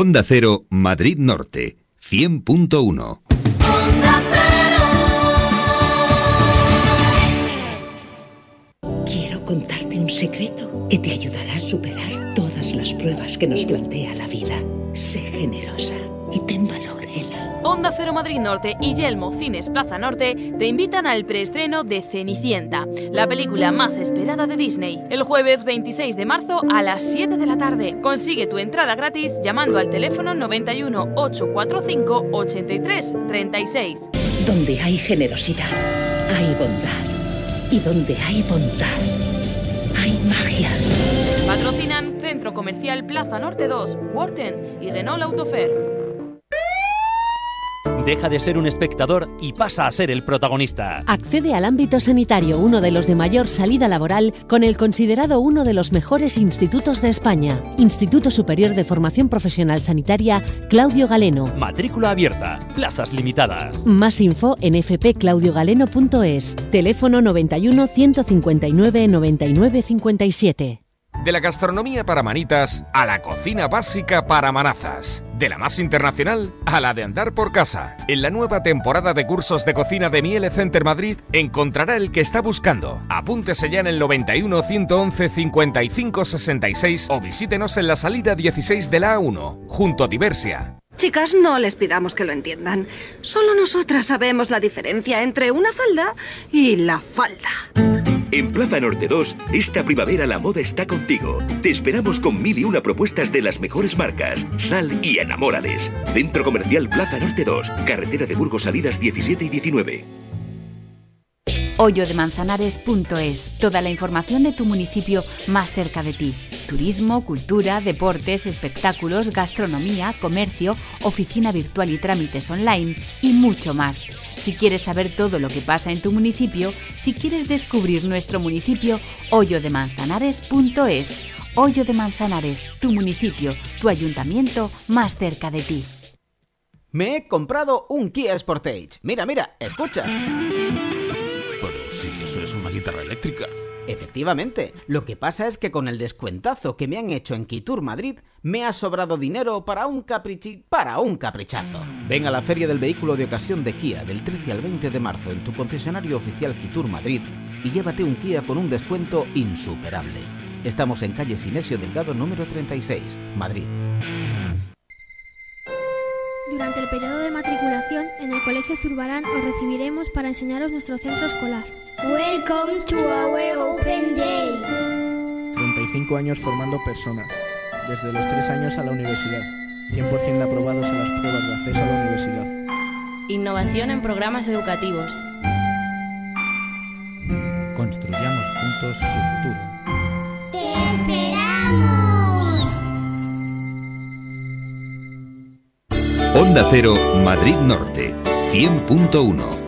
Onda Cero, Madrid Norte, 100.1. Quiero contarte un secreto que te ayudará a superar todas las pruebas que nos plantea la vida. Sé generosa Onda Cero Madrid Norte y Yelmo Cines Plaza Norte te invitan al preestreno de Cenicienta, la película más esperada de Disney, el jueves 26 de marzo a las 7 de la tarde. Consigue tu entrada gratis llamando al teléfono 91 845 83 36. Donde hay generosidad, hay bondad. Y donde hay bondad, hay magia. Patrocinan Centro Comercial Plaza Norte 2, Worten y Renault Autofer. Deja de ser un espectador y pasa a ser el protagonista. Accede al ámbito sanitario, uno de los de mayor salida laboral, con el considerado uno de los mejores institutos de España. Instituto Superior de Formación Profesional Sanitaria, Claudio Galeno. Matrícula abierta, plazas limitadas. Más info en fpclaudiogaleno.es. Teléfono 91 159 99 57. De la gastronomía para manitas a la cocina básica para manazas. De la más internacional a la de andar por casa. En la nueva temporada de cursos de cocina de Miele Center Madrid encontrará el que está buscando. Apúntese ya en el 91 111 55 66 o visítenos en la salida 16 de la A1, junto a Diversia. Chicas, no les pidamos que lo entiendan. Solo nosotras sabemos la diferencia entre una falda y la falda. En Plaza Norte 2, esta primavera la moda está contigo. Te esperamos con mil y una propuestas de las mejores marcas. Sal y enamórales. Centro Comercial Plaza Norte 2, carretera de Burgos Salidas 17 y 19. Hoyodemanzanares.es. Toda la información de tu municipio más cerca de ti. Turismo, cultura, deportes, espectáculos, gastronomía, comercio, oficina virtual y trámites online y mucho más. Si quieres saber todo lo que pasa en tu municipio, si quieres descubrir nuestro municipio, hoyodemanzanares.es. Hoyo de Manzanares, tu municipio, tu ayuntamiento más cerca de ti. Me he comprado un Kia Sportage. Mira, mira, escucha. Eso es una guitarra eléctrica. Efectivamente, lo que pasa es que con el descuentazo que me han hecho en Quitur Madrid, me ha sobrado dinero para un caprichi para un caprichazo. Ven a la Feria del Vehículo de Ocasión de Kia del 13 al 20 de marzo en tu concesionario oficial Quitur Madrid y llévate un Kia con un descuento insuperable. Estamos en calle Sinesio Delgado número 36, Madrid. Durante el periodo de matriculación en el Colegio Zurbarán os recibiremos para enseñaros nuestro centro escolar. Welcome to our Open Day. 35 años formando personas, desde los 3 años a la universidad, 100% aprobados en las pruebas de acceso a la universidad. Innovación en programas educativos. Construyamos juntos su futuro. ¡Te esperamos! Onda Cero, Madrid Norte, 100.1.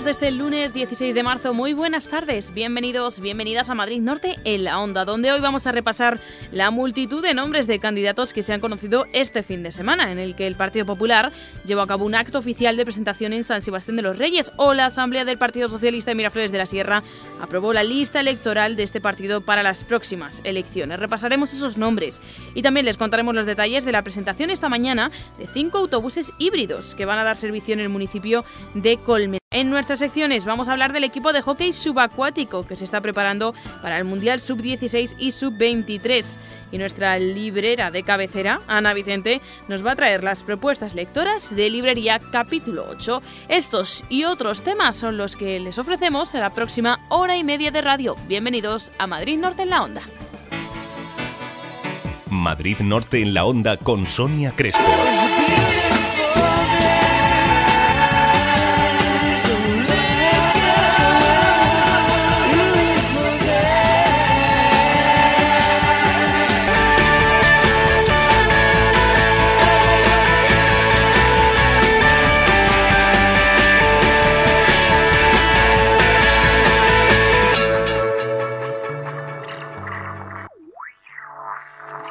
Minutos desde el lunes 16 de marzo. Muy buenas tardes, bienvenidos, bienvenidas a Madrid Norte en la Onda, donde hoy vamos a repasar la multitud de nombres de candidatos que se han conocido este fin de semana, en el que el Partido Popular llevó a cabo un acto oficial de presentación en San Sebastián de los Reyes o la Asamblea del Partido Socialista de Miraflores de la Sierra aprobó la lista electoral de este partido para las próximas elecciones. Repasaremos esos nombres y también les contaremos los detalles de la presentación esta mañana de cinco autobuses híbridos que van a dar servicio en el municipio de Colmen. En nuestras secciones vamos a hablar del equipo de hockey subacuático que se está preparando para el Mundial Sub-16 y Sub-23. Y nuestra librera de cabecera, Ana Vicente, nos va a traer las propuestas lectoras de Librería Capítulo 8. Estos y otros temas son los que les ofrecemos en la próxima hora y media de radio. Bienvenidos a Madrid Norte en la Onda. Madrid Norte en la Onda con Sonia Crespo.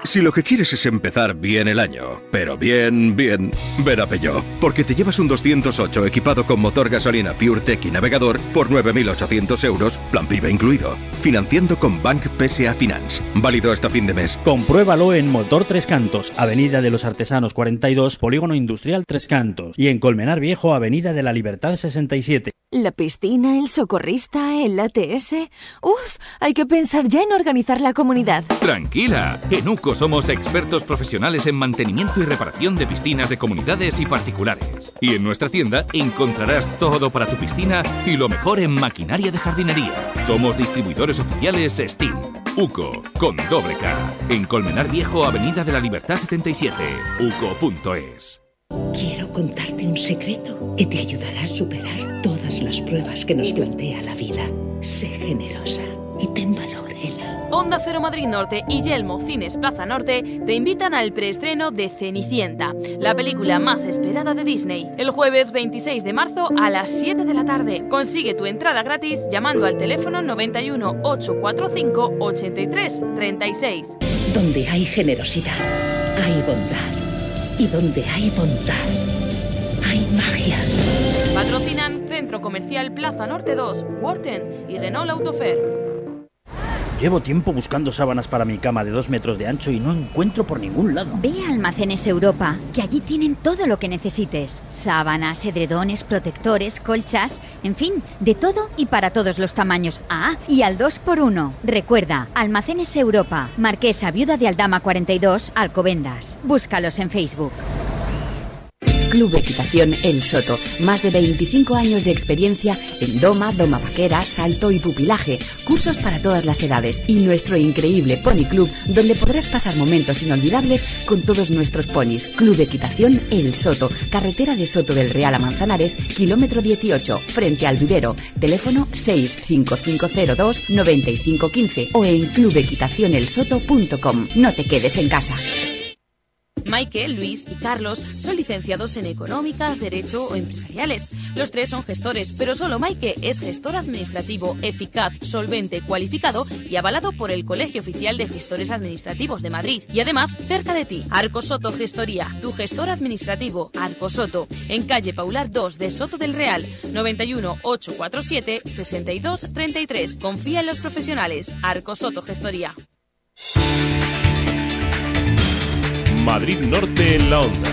Si lo que quieres es empezar bien el año, pero bien, bien, ven a Peugeot, porque te llevas un 208 equipado con motor gasolina PureTech y navegador por 9.800 euros, plan PIB incluido, financiando con Bank PSA Finance, válido hasta fin de mes. Compruébalo en Motor Tres Cantos, Avenida de los Artesanos 42, Polígono Industrial Tres Cantos, y en Colmenar Viejo, Avenida de la Libertad 67. La piscina, el socorrista, el ATS. Uf, hay que pensar ya en organizar la comunidad. Tranquila, en UCO somos expertos profesionales en mantenimiento y reparación de piscinas de comunidades y particulares. Y en nuestra tienda encontrarás todo para tu piscina y lo mejor en maquinaria de jardinería. Somos distribuidores oficiales Steam. UCO, con doble K. En Colmenar Viejo, Avenida de la Libertad 77. UCO.es. Quiero contarte un secreto que te ayudará a superar todas las pruebas que nos plantea la vida. Sé generosa y ten valor. Onda Cero Madrid Norte y Yelmo Cines Plaza Norte te invitan al preestreno de Cenicienta, la película más esperada de Disney, el jueves 26 de marzo a las 7 de la tarde. Consigue tu entrada gratis llamando al teléfono 91 845 83 36. Donde hay generosidad, hay bondad. Y donde hay bondad, hay magia. Patrocinan Centro Comercial Plaza Norte 2, Worten y Renault Autofer. Llevo tiempo buscando sábanas para mi cama de dos metros de ancho y no encuentro por ningún lado. Ve a Almacenes Europa, que allí tienen todo lo que necesites. Sábanas, edredones, protectores, colchas, en fin, de todo y para todos los tamaños. Ah, y al 2x1. Recuerda, Almacenes Europa, Marquesa Viuda de Aldama 42, Alcobendas. Búscalos en Facebook. Club Equitación El Soto. Más de 25 años de experiencia en doma, doma vaquera, salto y pupilaje. Cursos para todas las edades. Y nuestro increíble Pony Club, donde podrás pasar momentos inolvidables con todos nuestros ponis. Club Equitación El Soto. Carretera de Soto del Real a Manzanares, kilómetro 18, frente al vivero. Teléfono 65502 9515 o en clubequitacionelsoto.com. No te quedes en casa. Michael, Luis y Carlos son licenciados en económicas, derecho o empresariales. Los tres son gestores, pero solo Michael es gestor administrativo eficaz, solvente, cualificado y avalado por el Colegio Oficial de Gestores Administrativos de Madrid. Y además, cerca de ti, Arco Soto Gestoría, tu gestor administrativo, Arco Soto, en calle Paular 2 de Soto del Real, 91 847 62 33. Confía en los profesionales, Arco Soto Gestoría. Madrid Norte en la onda.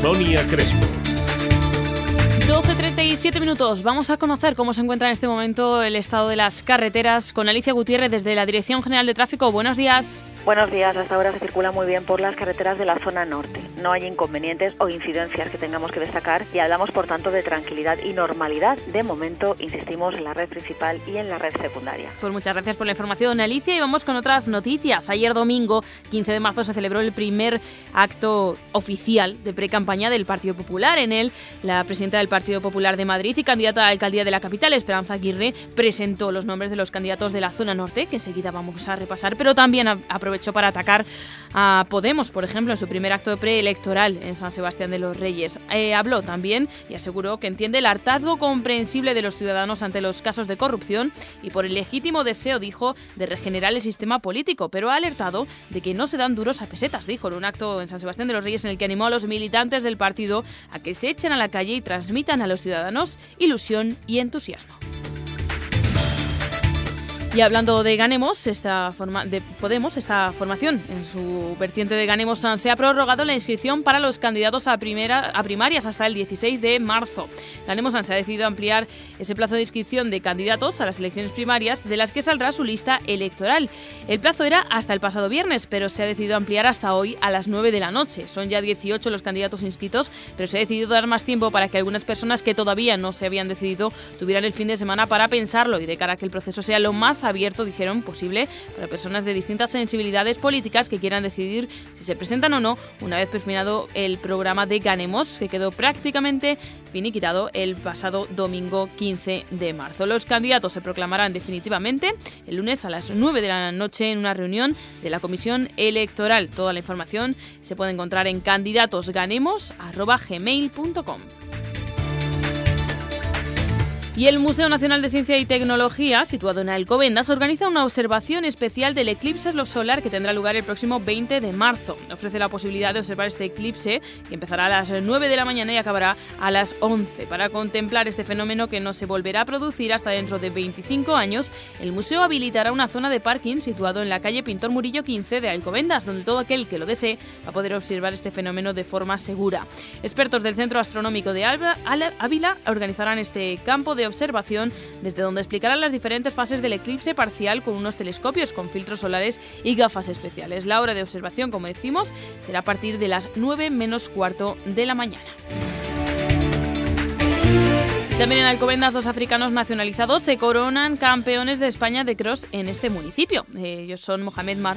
Sonia Crespo. 12.37 minutos. Vamos a conocer cómo se encuentra en este momento el estado de las carreteras con Alicia Gutiérrez desde la Dirección General de Tráfico. Buenos días. Buenos días, hasta ahora se circula muy bien por las carreteras de la zona norte. No hay inconvenientes o incidencias que tengamos que destacar y hablamos por tanto de tranquilidad y normalidad. De momento, insistimos en la red principal y en la red secundaria. Pues muchas gracias por la información, Alicia. Y vamos con otras noticias. Ayer domingo, 15 de marzo, se celebró el primer acto oficial de pre-campaña del Partido Popular. En él, la presidenta del Partido Popular de Madrid y candidata a la alcaldía de la capital, Esperanza Aguirre, presentó los nombres de los candidatos de la zona norte, que enseguida vamos a repasar, pero también aprovechó para atacar a Podemos, por ejemplo, en su primer acto preelectoral en San Sebastián de los Reyes. Eh, habló también y aseguró que entiende el hartazgo comprensible de los ciudadanos ante los casos de corrupción y por el legítimo deseo, dijo, de regenerar el sistema político, pero ha alertado de que no se dan duros a pesetas, dijo en un acto en San Sebastián de los Reyes en el que animó a los militantes del partido a que se echen a la calle y transmitan a los ciudadanos ilusión y entusiasmo. Y hablando de Ganemos, esta forma de Podemos, esta formación en su vertiente de Ganemos se ha prorrogado la inscripción para los candidatos a, primera, a primarias hasta el 16 de marzo. Ganemos se ha decidido ampliar ese plazo de inscripción de candidatos a las elecciones primarias de las que saldrá su lista electoral. El plazo era hasta el pasado viernes, pero se ha decidido ampliar hasta hoy a las 9 de la noche. Son ya 18 los candidatos inscritos, pero se ha decidido dar más tiempo para que algunas personas que todavía no se habían decidido tuvieran el fin de semana para pensarlo y de cara a que el proceso sea lo más abierto, dijeron, posible para personas de distintas sensibilidades políticas que quieran decidir si se presentan o no una vez terminado el programa de Ganemos, que quedó prácticamente finiquitado el pasado domingo 15 de marzo. Los candidatos se proclamarán definitivamente el lunes a las 9 de la noche en una reunión de la Comisión Electoral. Toda la información se puede encontrar en candidatosganemos.gmail.com. Y el Museo Nacional de Ciencia y Tecnología, situado en Alcobendas, organiza una observación especial del eclipse solar que tendrá lugar el próximo 20 de marzo. Ofrece la posibilidad de observar este eclipse que empezará a las 9 de la mañana y acabará a las 11. Para contemplar este fenómeno que no se volverá a producir hasta dentro de 25 años, el museo habilitará una zona de parking situado en la calle Pintor Murillo 15 de Alcobendas, donde todo aquel que lo desee va a poder observar este fenómeno de forma segura. Expertos del Centro Astronómico de Ávila organizarán este campo de observación desde donde explicarán las diferentes fases del eclipse parcial con unos telescopios con filtros solares y gafas especiales. La hora de observación, como decimos, será a partir de las 9 menos cuarto de la mañana. También en Alcobendas, dos africanos nacionalizados se coronan campeones de España de cross en este municipio. Ellos son Mohamed Mar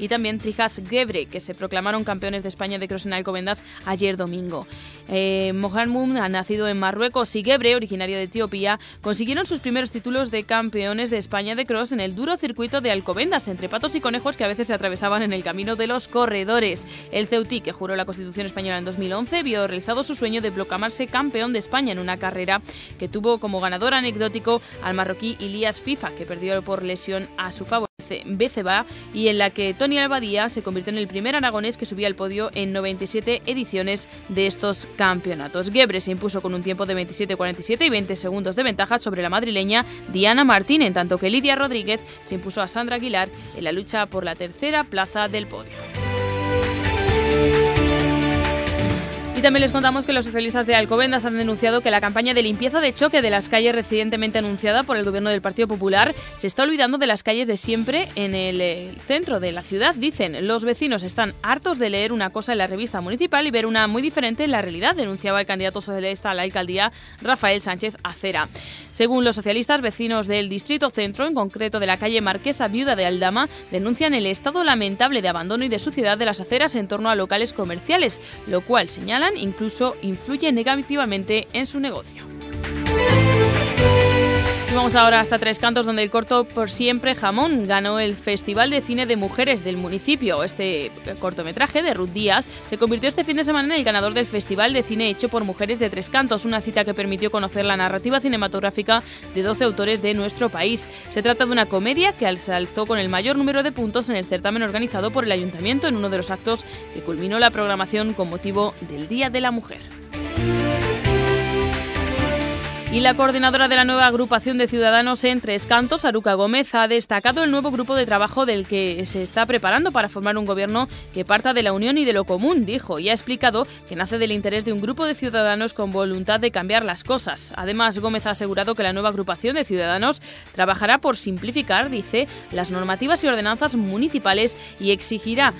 y también Trijas Gebre, que se proclamaron campeones de España de cross en Alcobendas ayer domingo. Eh, Mohamed ha nacido en Marruecos y Gebre, originario de Etiopía, consiguieron sus primeros títulos de campeones de España de cross en el duro circuito de Alcobendas, entre patos y conejos que a veces se atravesaban en el camino de los corredores. El Ceutí, que juró la Constitución Española en 2011, vio realizado su sueño de proclamarse campeón de España en una carrera que tuvo como ganador anecdótico al marroquí Ilias FIFA, que perdió por lesión a su favorito BCBA y en la que Tony Albadía se convirtió en el primer aragonés que subía al podio en 97 ediciones de estos campeonatos. Gebre se impuso con un tiempo de 27-47 y 20 segundos de ventaja sobre la madrileña Diana Martín, en tanto que Lidia Rodríguez se impuso a Sandra Aguilar en la lucha por la tercera plaza del podio. También les contamos que los socialistas de Alcobendas han denunciado que la campaña de limpieza de choque de las calles recientemente anunciada por el gobierno del Partido Popular se está olvidando de las calles de siempre en el, centro de la ciudad. Dicen, los vecinos están hartos de leer una cosa en la revista municipal y ver una muy diferente en la realidad, denunciaba el candidato socialista a la alcaldía Rafael Sánchez Acera. Según los socialistas, vecinos del distrito centro, en concreto de la calle Marquesa Viuda de Aldama, denuncian el estado lamentable de abandono y de suciedad de las aceras en torno a locales comerciales, lo cual señalan incluso influye negativamente en su negocio. Y vamos ahora hasta Tres Cantos, donde el corto Por Siempre Jamón ganó el Festival de Cine de Mujeres del municipio. Este cortometraje de Ruth Díaz se convirtió este fin de semana en el ganador del Festival de Cine hecho por Mujeres de Tres Cantos, una cita que permitió conocer la narrativa cinematográfica de 12 autores de nuestro país. Se trata de una comedia que se alzó con el mayor número de puntos en el certamen organizado por el Ayuntamiento en uno de los actos que culminó la programación con motivo del Día de la Mujer. Y la coordinadora de la nueva agrupación de ciudadanos en Tres Cantos, Aruca Gómez, ha destacado el nuevo grupo de trabajo del que se está preparando para formar un gobierno que parta de la unión y de lo común, dijo, y ha explicado que nace del interés de un grupo de ciudadanos con voluntad de cambiar las cosas. Además, Gómez ha asegurado que la nueva agrupación de ciudadanos trabajará por simplificar, dice, las normativas y ordenanzas municipales y exigirá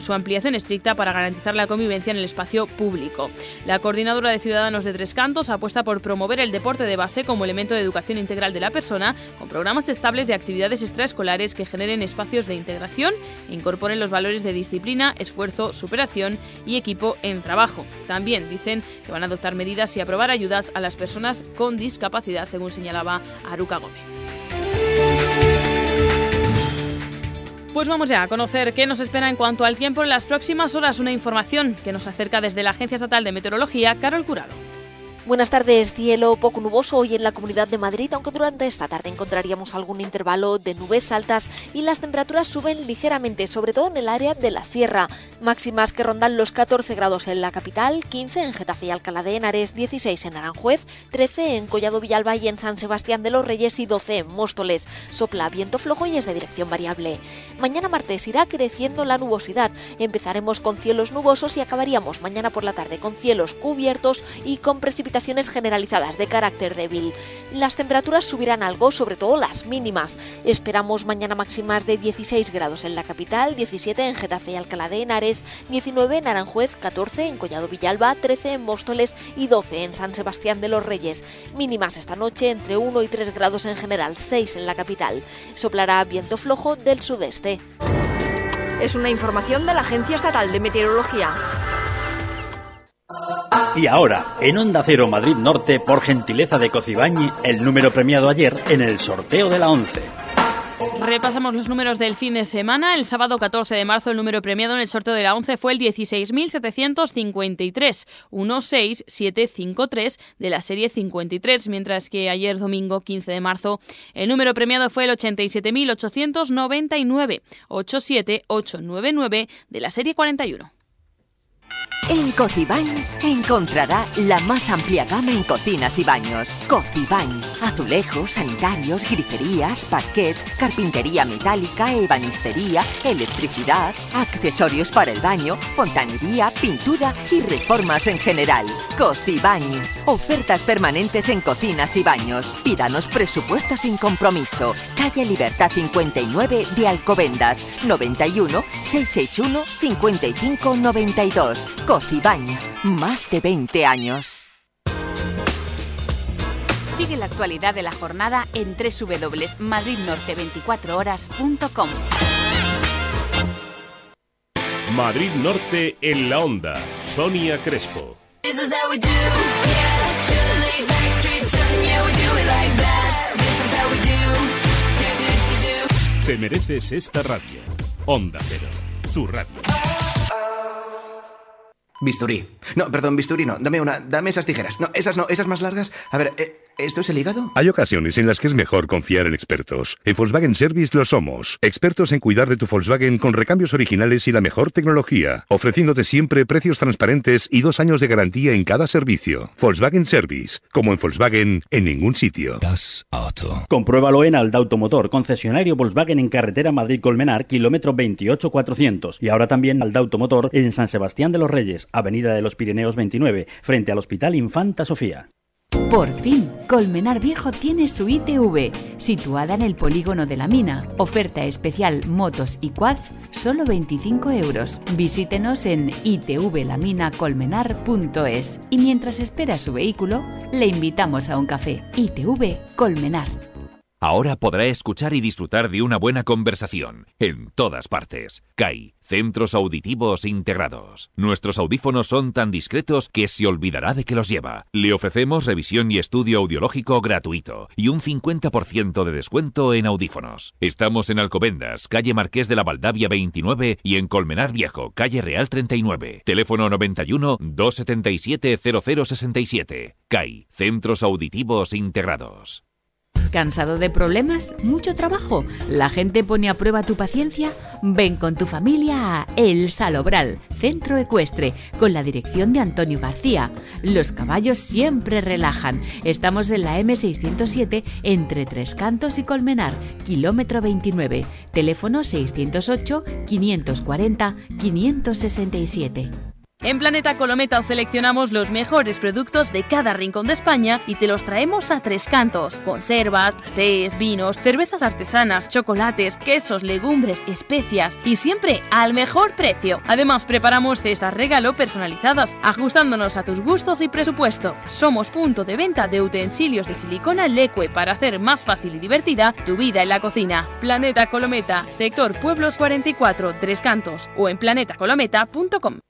su ampliación estricta para garantizar la convivencia en el espacio público. La coordinadora de ciudadanos de Tres Cantos apuesta por promover el deporte de base como elemento de educación integral de la persona, con programas estables de actividades extraescolares que generen espacios de integración e incorporen los valores de disciplina, esfuerzo, superación y equipo en trabajo. También dicen que van a adoptar medidas y aprobar ayudas a las personas con discapacidad, según señalaba Aruca Gómez. Pues vamos ya a conocer qué nos espera en cuanto al tiempo en las próximas horas. Una información que nos acerca desde la Agencia Estatal de Meteorología, Carol Curado. Buenas tardes, cielo poco nuboso hoy en la Comunidad de Madrid, aunque durante esta tarde encontraríamos algún intervalo de nubes altas y las temperaturas suben ligeramente, sobre todo en el área de la sierra. Máximas que rondan los 14 grados en la capital, 15 en Getafe y Alcalá de Henares, 16 en Aranjuez, 13 en Collado Villalba y en San Sebastián de los Reyes y 12 en Móstoles. Sopla viento flojo y es de dirección variable. Mañana martes irá creciendo la nubosidad. Empezaremos con cielos nubosos y acabaríamos mañana por la tarde con cielos cubiertos y con precipitaciones generalizadas de carácter débil. Las temperaturas subirán algo, sobre todo las mínimas. Esperamos mañana máximas de 16 grados en la capital, 17 en Getafe y Alcalá de Henares, 19 en Aranjuez, 14 en Collado Villalba, 13 en Móstoles y 12 en San Sebastián de los Reyes. Mínimas esta noche entre 1 y 3 grados en general, 6 en la capital. Soplará viento flojo del sudeste. Es una información de la Agencia Estatal de Meteorología. Y ahora, en Onda Cero Madrid Norte, por gentileza de Cocibañi, el número premiado ayer en el sorteo de la 11. Repasamos los números del fin de semana. El sábado 14 de marzo el número premiado en el sorteo de la 11 fue el 16.753, 16753 de la serie 53, mientras que ayer domingo 15 de marzo el número premiado fue el 87.899, 87899 de la serie 41. En Cocibañ encontrará la más amplia gama en cocinas y baños. Cocibañ, azulejos, sanitarios, griferías, parquet, carpintería metálica, ebanistería, electricidad, accesorios para el baño, fontanería, pintura y reformas en general. Cocibañ, ofertas permanentes en cocinas y baños. Pídanos presupuesto sin compromiso. Calle Libertad 59 de Alcobendas, 91 661 5592. Cocibañ, más de 20 años. Sigue la actualidad de la jornada en www.madridnorte24horas.com. Madrid Norte en la onda. Sonia Crespo. Te mereces esta radio. Onda Cero, tu radio. Bisturí. No, perdón, bisturí no. Dame una, dame esas tijeras. No, esas no, esas más largas. A ver, eh, ¿esto es el hígado? Hay ocasiones en las que es mejor confiar en expertos. En Volkswagen Service lo somos. Expertos en cuidar de tu Volkswagen con recambios originales y la mejor tecnología, ofreciéndote siempre precios transparentes y dos años de garantía en cada servicio. Volkswagen Service, como en Volkswagen, en ningún sitio. Das Auto. Compruébalo en Alda Automotor, concesionario Volkswagen en carretera Madrid-Colmenar, kilómetro 28400. Y ahora también Alda Automotor en San Sebastián de los Reyes, Avenida de los Pirineos 29, frente al Hospital Infanta Sofía. Por fin, Colmenar Viejo tiene su ITV, situada en el polígono de la mina. Oferta especial motos y quads, solo 25 euros. Visítenos en itvlaminacolmenar.es y mientras espera su vehículo, le invitamos a un café. ITV Colmenar. Ahora podrá escuchar y disfrutar de una buena conversación en todas partes. CAI, Centros Auditivos Integrados. Nuestros audífonos son tan discretos que se olvidará de que los lleva. Le ofrecemos revisión y estudio audiológico gratuito y un 50% de descuento en audífonos. Estamos en Alcobendas, calle Marqués de la Valdavia 29 y en Colmenar Viejo, calle Real 39. Teléfono 91 277 0067. CAI, Centros Auditivos Integrados. ¿Cansado de problemas? ¿Mucho trabajo? ¿La gente pone a prueba tu paciencia? Ven con tu familia a El Salobral, centro ecuestre, con la dirección de Antonio García. Los caballos siempre relajan. Estamos en la M607 entre Tres Cantos y Colmenar, kilómetro 29. Teléfono 608 540 567. En Planeta Colometa seleccionamos los mejores productos de cada rincón de España y te los traemos a tres cantos. Conservas, tés, vinos, cervezas artesanas, chocolates, quesos, legumbres, especias y siempre al mejor precio. Además preparamos cestas regalo personalizadas, ajustándonos a tus gustos y presupuesto. Somos punto de venta de utensilios de silicona Leque para hacer más fácil y divertida tu vida en la cocina. Planeta Colometa, sector Pueblos 44, Tres Cantos o en planetacolometa.com.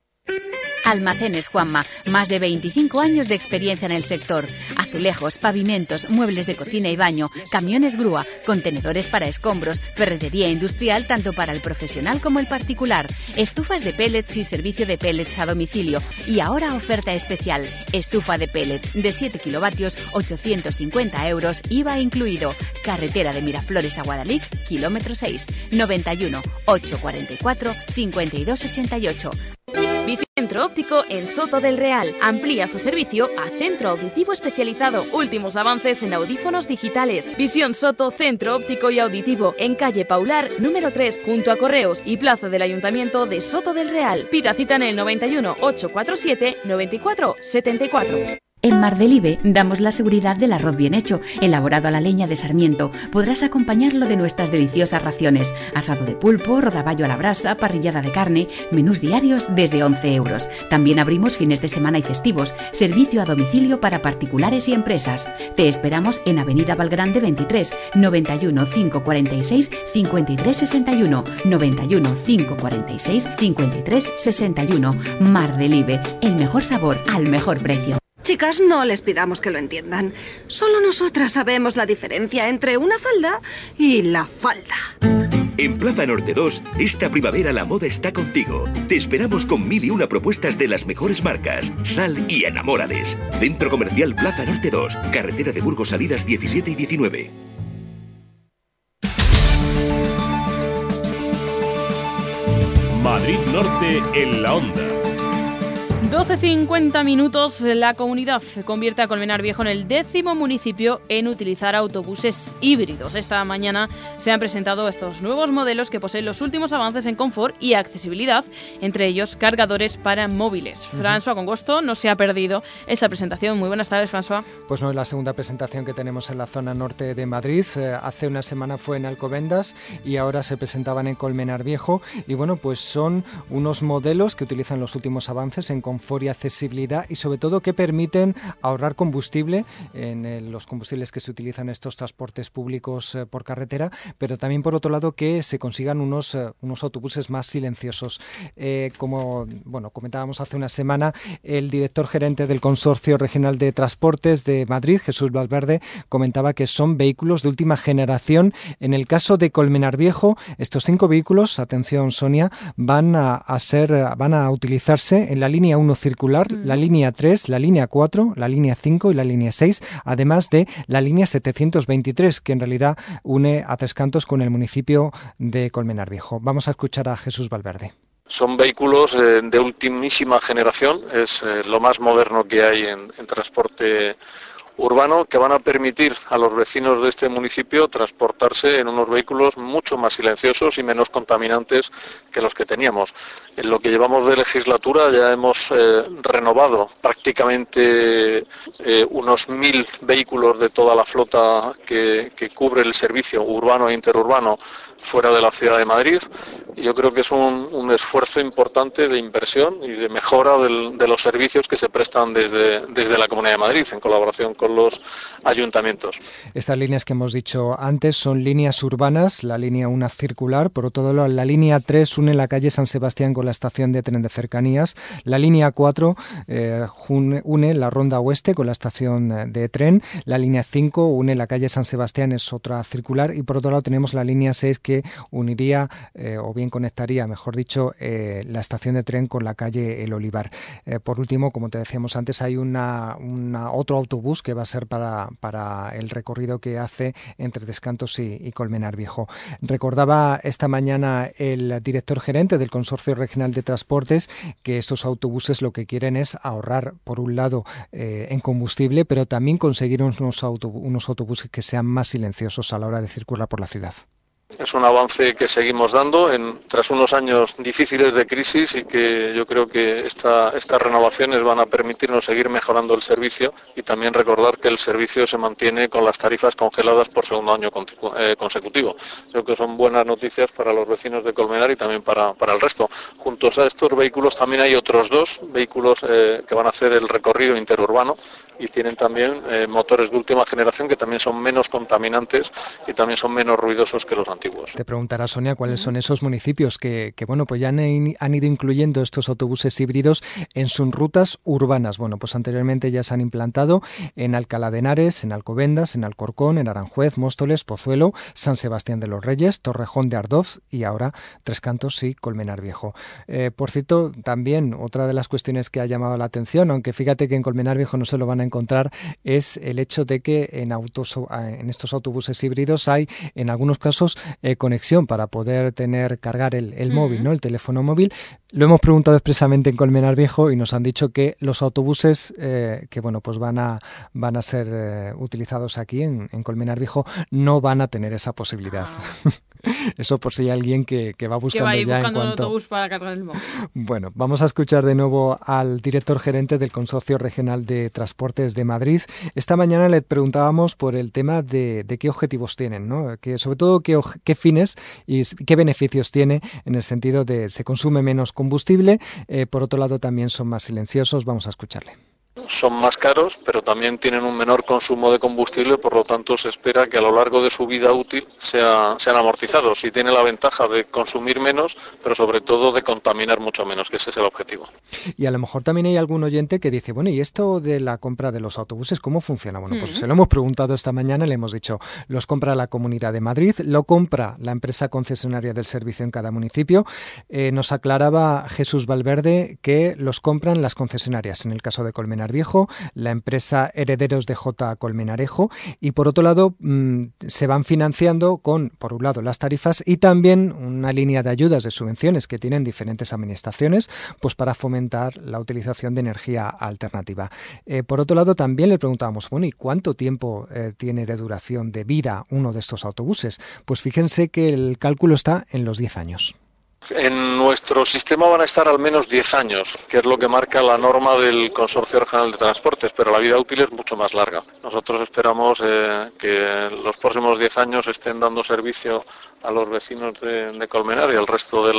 Almacenes Juanma, más de 25 años de experiencia en el sector. Azulejos, pavimentos, muebles de cocina y baño, camiones grúa, contenedores para escombros, ferretería industrial tanto para el profesional como el particular, estufas de pellets y servicio de pellets a domicilio. Y ahora oferta especial, estufa de pellets de 7 kilovatios, 850 euros, IVA incluido. Carretera de Miraflores a Guadalix, kilómetro 6, 91 844 5288. Centro Óptico en Soto del Real. Amplía su servicio a centro auditivo especializado. Últimos avances en audífonos digitales. Visión Soto, centro óptico y auditivo en calle Paular, número 3, junto a Correos y Plaza del Ayuntamiento de Soto del Real. Pida cita en el 91 847 94 74. En Mardelive damos la seguridad del arroz bien hecho, elaborado a la leña de sarmiento. Podrás acompañarlo de nuestras deliciosas raciones: asado de pulpo, rodaballo a la brasa, parrillada de carne, menús diarios desde 11 euros. También abrimos fines de semana y festivos, servicio a domicilio para particulares y empresas. Te esperamos en Avenida Valgrande 23, 91 546 53 61, 91 546 53 61. Mardelive, el mejor sabor al mejor precio. Chicas, no les pidamos que lo entiendan. Solo nosotras sabemos la diferencia entre una falda y la falda. En Plaza Norte 2, esta primavera la moda está contigo. Te esperamos con mil y una propuestas de las mejores marcas. Sal y enamórales. Centro Comercial Plaza Norte 2, carretera de Burgos Salidas 17 y 19. Madrid Norte en la onda. 12.50 minutos, la comunidad convierte a Colmenar Viejo en el décimo municipio en utilizar autobuses híbridos. Esta mañana se han presentado estos nuevos modelos que poseen los últimos avances en confort y accesibilidad, entre ellos cargadores para móviles. François Congosto no se ha perdido esa presentación. Muy buenas tardes, François. Pues no es la segunda presentación que tenemos en la zona norte de Madrid. Eh, hace una semana fue en Alcobendas y ahora se presentaban en Colmenar Viejo. Y bueno, pues son unos modelos que utilizan los últimos avances en confort y accesibilidad y sobre todo que permiten ahorrar combustible en eh, los combustibles que se utilizan en estos transportes públicos eh, por carretera, pero también por otro lado que se consigan unos, eh, unos autobuses más silenciosos. como bueno, comentábamos hace una semana, el director gerente del Consorcio Regional de Transportes de Madrid, Jesús Valverde, comentaba que son vehículos de última generación. En el caso de Colmenar Viejo, estos cinco vehículos, atención Sonia, van a, a ser, van a utilizarse en la línea 1 circular, la línea 3, la línea 4, la línea 5 y la línea 6, además de la línea 723, que en realidad une a Tres Cantos con el municipio de Colmenar Viejo. Vamos a escuchar a Jesús Valverde. Son vehículos eh, de ultimísima generación, es eh, lo más moderno que hay en, en transporte urbano que van a permitir a los vecinos de este municipio transportarse en unos vehículos mucho más silenciosos y menos contaminantes que los que teníamos. En lo que llevamos de legislatura ya hemos eh, renovado prácticamente eh, unos mil vehículos de toda la flota que, que cubre el servicio urbano e interurbano fuera de la ciudad de Madrid. Yo creo que es un, un esfuerzo importante de inversión y de mejora de los servicios que se prestan desde, desde la Comunidad de Madrid en colaboración con los ayuntamientos. Estas líneas que hemos dicho antes son líneas urbanas, la línea 1 circular, por otro lado la línea 3 une la calle San Sebastián con la estación de tren de cercanías, la línea 4 eh, une la ronda oeste con la estación de tren, la línea 5 une la calle San Sebastián, es otra circular, y por otro lado tenemos la línea 6 que uniría eh, o bien conectaría, mejor dicho, eh, la estación de tren con la calle El Olivar. Eh, por último, como te decíamos antes, hay una, una, otro autobús que va a ser para, para el recorrido que hace entre Descantos y, Colmenar Viejo. Recordaba esta mañana el director gerente del Consorcio Regional de Transportes que estos autobuses lo que quieren es ahorrar, por un lado, eh, en combustible, pero también conseguir unos autobuses que sean más silenciosos a la hora de circular por la ciudad. Es un avance que seguimos dando en, tras unos años difíciles de crisis y que yo creo que esta, estas renovaciones van a permitirnos seguir mejorando el servicio y también recordar que el servicio se mantiene con las tarifas congeladas por segundo año eh, consecutivo. Creo que son buenas noticias para los vecinos de Colmenar y también para, para el resto. Juntos a estos vehículos también hay otros dos vehículos eh, que van a hacer el recorrido interurbano y tienen también eh, motores de última generación que también son menos contaminantes y también son menos ruidosos que los antiguos. Te preguntará Sonia cuáles son esos municipios que, que bueno, pues ya han, han, ido incluyendo estos autobuses híbridos en sus rutas urbanas. Bueno, pues anteriormente ya se han implantado en Alcalá de Henares, en Alcobendas, en Alcorcón, en Aranjuez, Móstoles, Pozuelo, San Sebastián de los Reyes, Torrejón de Ardoz y ahora Tres Cantos y Colmenar Viejo. Eh, por cierto, también otra de las cuestiones que ha llamado la atención, aunque fíjate que en Colmenar Viejo no se lo van a encontrar, es el hecho de que en, autos, en estos autobuses híbridos hay en algunos casos eh, conexión para poder tener cargar el, el uh -huh. móvil, ¿no? el teléfono móvil. Lo hemos preguntado expresamente en Colmenar Viejo y nos han dicho que los autobuses eh, que bueno pues van a van a ser eh, utilizados aquí en, en, Colmenar Viejo no van a tener esa posibilidad. Ah. Eso por si hay alguien que, que va buscando que va ya buscando en cuanto... un autobús para cargar el móvil. Bueno, vamos a escuchar de nuevo al director gerente del Consorcio Regional de Transportes de Madrid. Esta mañana le preguntábamos por el tema de, de qué objetivos tienen, ¿no? Que sobre todo qué, qué fines y qué beneficios tiene en el sentido de se consume menos combustible, eh, por otro lado también son más silenciosos. Vamos a escucharle. Son más caros, pero también tienen un menor consumo de combustible, por lo tanto se espera que a lo largo de su vida útil sean amortizados y tiene la ventaja de consumir menos, pero sobre todo de contaminar mucho menos, que ese es el objetivo. Y a lo mejor también hay algún oyente que dice, bueno, ¿y esto de la compra de los autobuses cómo funciona? Bueno, pues se lo hemos preguntado esta mañana, le hemos dicho, los compra la Comunidad de Madrid, lo compra la empresa concesionaria del servicio en cada municipio. Eh, nos aclaraba Jesús Valverde que los compran las concesionarias, en el caso de Colmenar Viejo, la empresa Herederos de J. Colmenarejo, y por otro lado mm, se van financiando con, por un lado, las tarifas y también una línea de ayudas de subvenciones que tienen diferentes administraciones, pues para fomentar la utilización de energía alternativa. Eh, por otro lado, también le preguntábamos, bueno, ¿y cuánto tiempo eh, tiene de duración de vida uno de estos autobuses? Pues fíjense que el cálculo está en los 10 años. En nuestro sistema van a estar al menos 10 años, que es lo que marca la norma del Consorcio Regional de Transportes, pero la vida útil es mucho más larga. Nosotros esperamos eh, que los próximos 10 años estén dando servicio a los vecinos de, Colmenar y al resto de,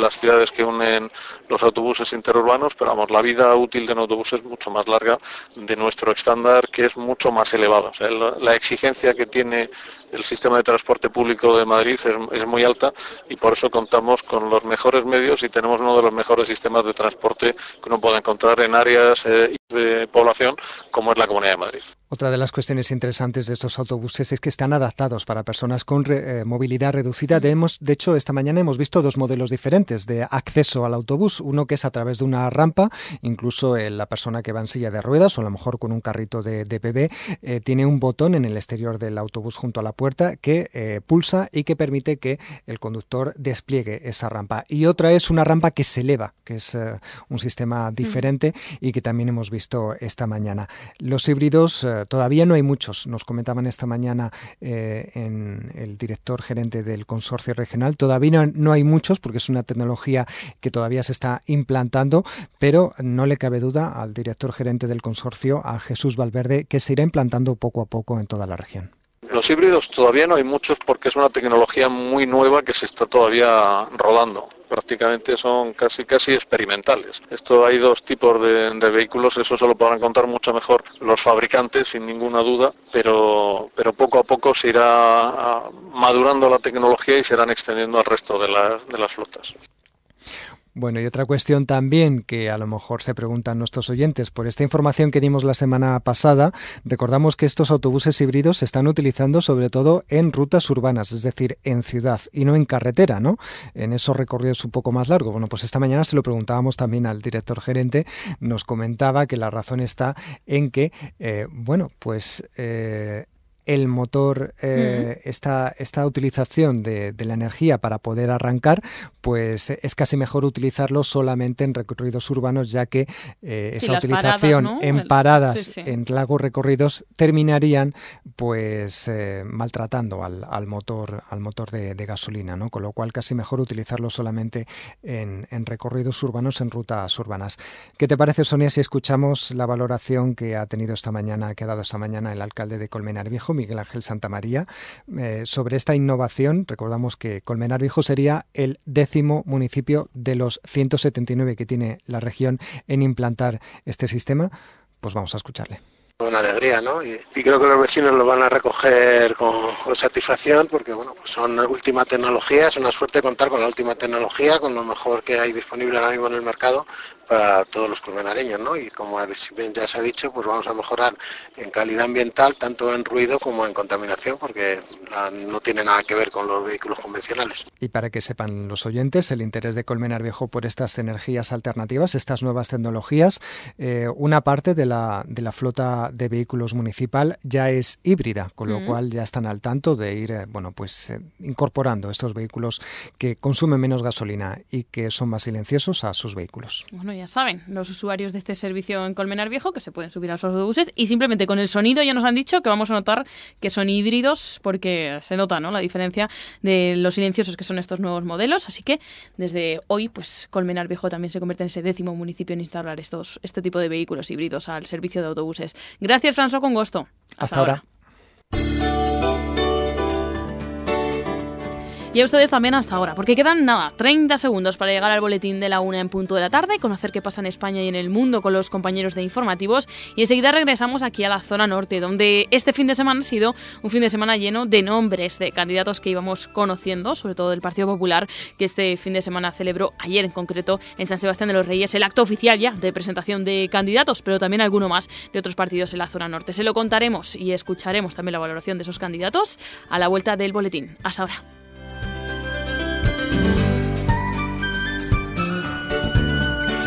las ciudades que unen los autobuses interurbanos, pero vamos, la vida útil de un autobús es mucho más larga de nuestro estándar, que es mucho más elevado. la, exigencia que tiene el sistema de transporte público de Madrid es, muy alta y por eso contamos con los mejores medios y tenemos uno de los mejores sistemas de transporte que uno puede encontrar en áreas eh, de población como es la Comunidad de Madrid. Otra de las cuestiones interesantes de estos autobuses es que están adaptados para personas con eh, movilidad reducida. De, de hecho, esta mañana hemos visto dos modelos diferentes de acceso al autobús. Uno que es a través de una rampa, incluso eh, la persona que va en silla de ruedas o a lo mejor con un carrito de, bebé, eh, tiene un botón en el exterior del autobús junto a la puerta que pulsa y que permite que el conductor despliegue esa rampa. Y otra es una rampa que se eleva, que es un sistema diferente y que también hemos visto esta mañana. Los híbridos todavía no hay muchos, nos comentaban esta mañana eh, en el director gerente del consorcio regional, todavía no, hay muchos porque es una tecnología que todavía se está implantando, pero no le cabe duda al director gerente del consorcio, a Jesús Valverde, que se irá implantando poco a poco en toda la región. Los híbridos todavía no hay muchos porque es una tecnología muy nueva que se está todavía rodando prácticamente son casi casi experimentales. Esto hay dos tipos de, vehículos, eso se lo podrán contar mucho mejor los fabricantes sin ninguna duda, pero, pero poco a poco se irá ah, madurando la tecnología y se irán extendiendo al resto de las, de las flotas. Bueno, y otra cuestión también que a lo mejor se preguntan nuestros oyentes, por esta información que dimos la semana pasada, recordamos que estos autobuses híbridos se están utilizando sobre todo en rutas urbanas, es decir, en ciudad y no en carretera, ¿no? En esos recorridos un poco más largos. Bueno, pues esta mañana se lo preguntábamos también al director gerente, nos comentaba que la razón está en que, eh, bueno, pues eh, el motor, eh, esta, esta, utilización de, la energía para poder arrancar, pues es casi mejor utilizarlo solamente en recorridos urbanos, ya que eh, esa utilización en paradas, en largos recorridos, terminarían pues eh, maltratando al, motor, al motor de, gasolina, ¿no? Con lo cual casi mejor utilizarlo solamente en, en, recorridos urbanos, en rutas urbanas. ¿Qué te parece, Sonia, si escuchamos la valoración que ha tenido esta mañana, que ha dado esta mañana el alcalde de Colmenar Viejo? Miguel Ángel Santamaría, eh, sobre esta innovación. Recordamos que Colmenar Viejo sería el décimo municipio de los 179 que tiene la región en implantar este sistema. Pues vamos a escucharle una alegría, ¿no? Y, creo que los vecinos lo van a recoger con, satisfacción porque, bueno, pues son última tecnología, es una suerte contar con la última tecnología, con lo mejor que hay disponible ahora mismo en el mercado para todos los colmenareños, ¿no? Y como ya se ha dicho, pues vamos a mejorar en calidad ambiental, tanto en ruido como en contaminación, porque no tiene nada que ver con los vehículos convencionales. Y para que sepan los oyentes, el interés de Colmenar Viejo por estas energías alternativas, estas nuevas tecnologías, eh, una parte de la, de la flota de vehículos municipal ya es híbrida, con lo cual ya están al tanto de ir, eh, bueno, pues eh, incorporando estos vehículos que consumen menos gasolina y que son más silenciosos a sus vehículos ya saben, los usuarios de este servicio en Colmenar Viejo que se pueden subir a los autobuses y simplemente con el sonido ya nos han dicho que vamos a notar que son híbridos porque se nota ¿no? la diferencia de los silenciosos que son estos nuevos modelos. Así que desde hoy, pues Colmenar Viejo también se convierte en ese décimo municipio en instalar estos, este tipo de vehículos híbridos al servicio de autobuses. Gracias, François, con gusto. Hasta, ahora. Y a ustedes también hasta ahora, porque quedan nada, 30 segundos para llegar al boletín de la una en punto de la tarde, conocer qué pasa en España y en el mundo con los compañeros de informativos y enseguida regresamos aquí a la zona norte, donde este fin de semana ha sido un fin de semana lleno de nombres de candidatos que íbamos conociendo, sobre todo del Partido Popular, que este fin de semana celebró ayer en concreto en San Sebastián de los Reyes el acto oficial ya de presentación de candidatos, pero también alguno más de otros partidos en la zona norte. Se lo contaremos y escucharemos también la valoración de esos candidatos a la vuelta del boletín. Hasta ahora.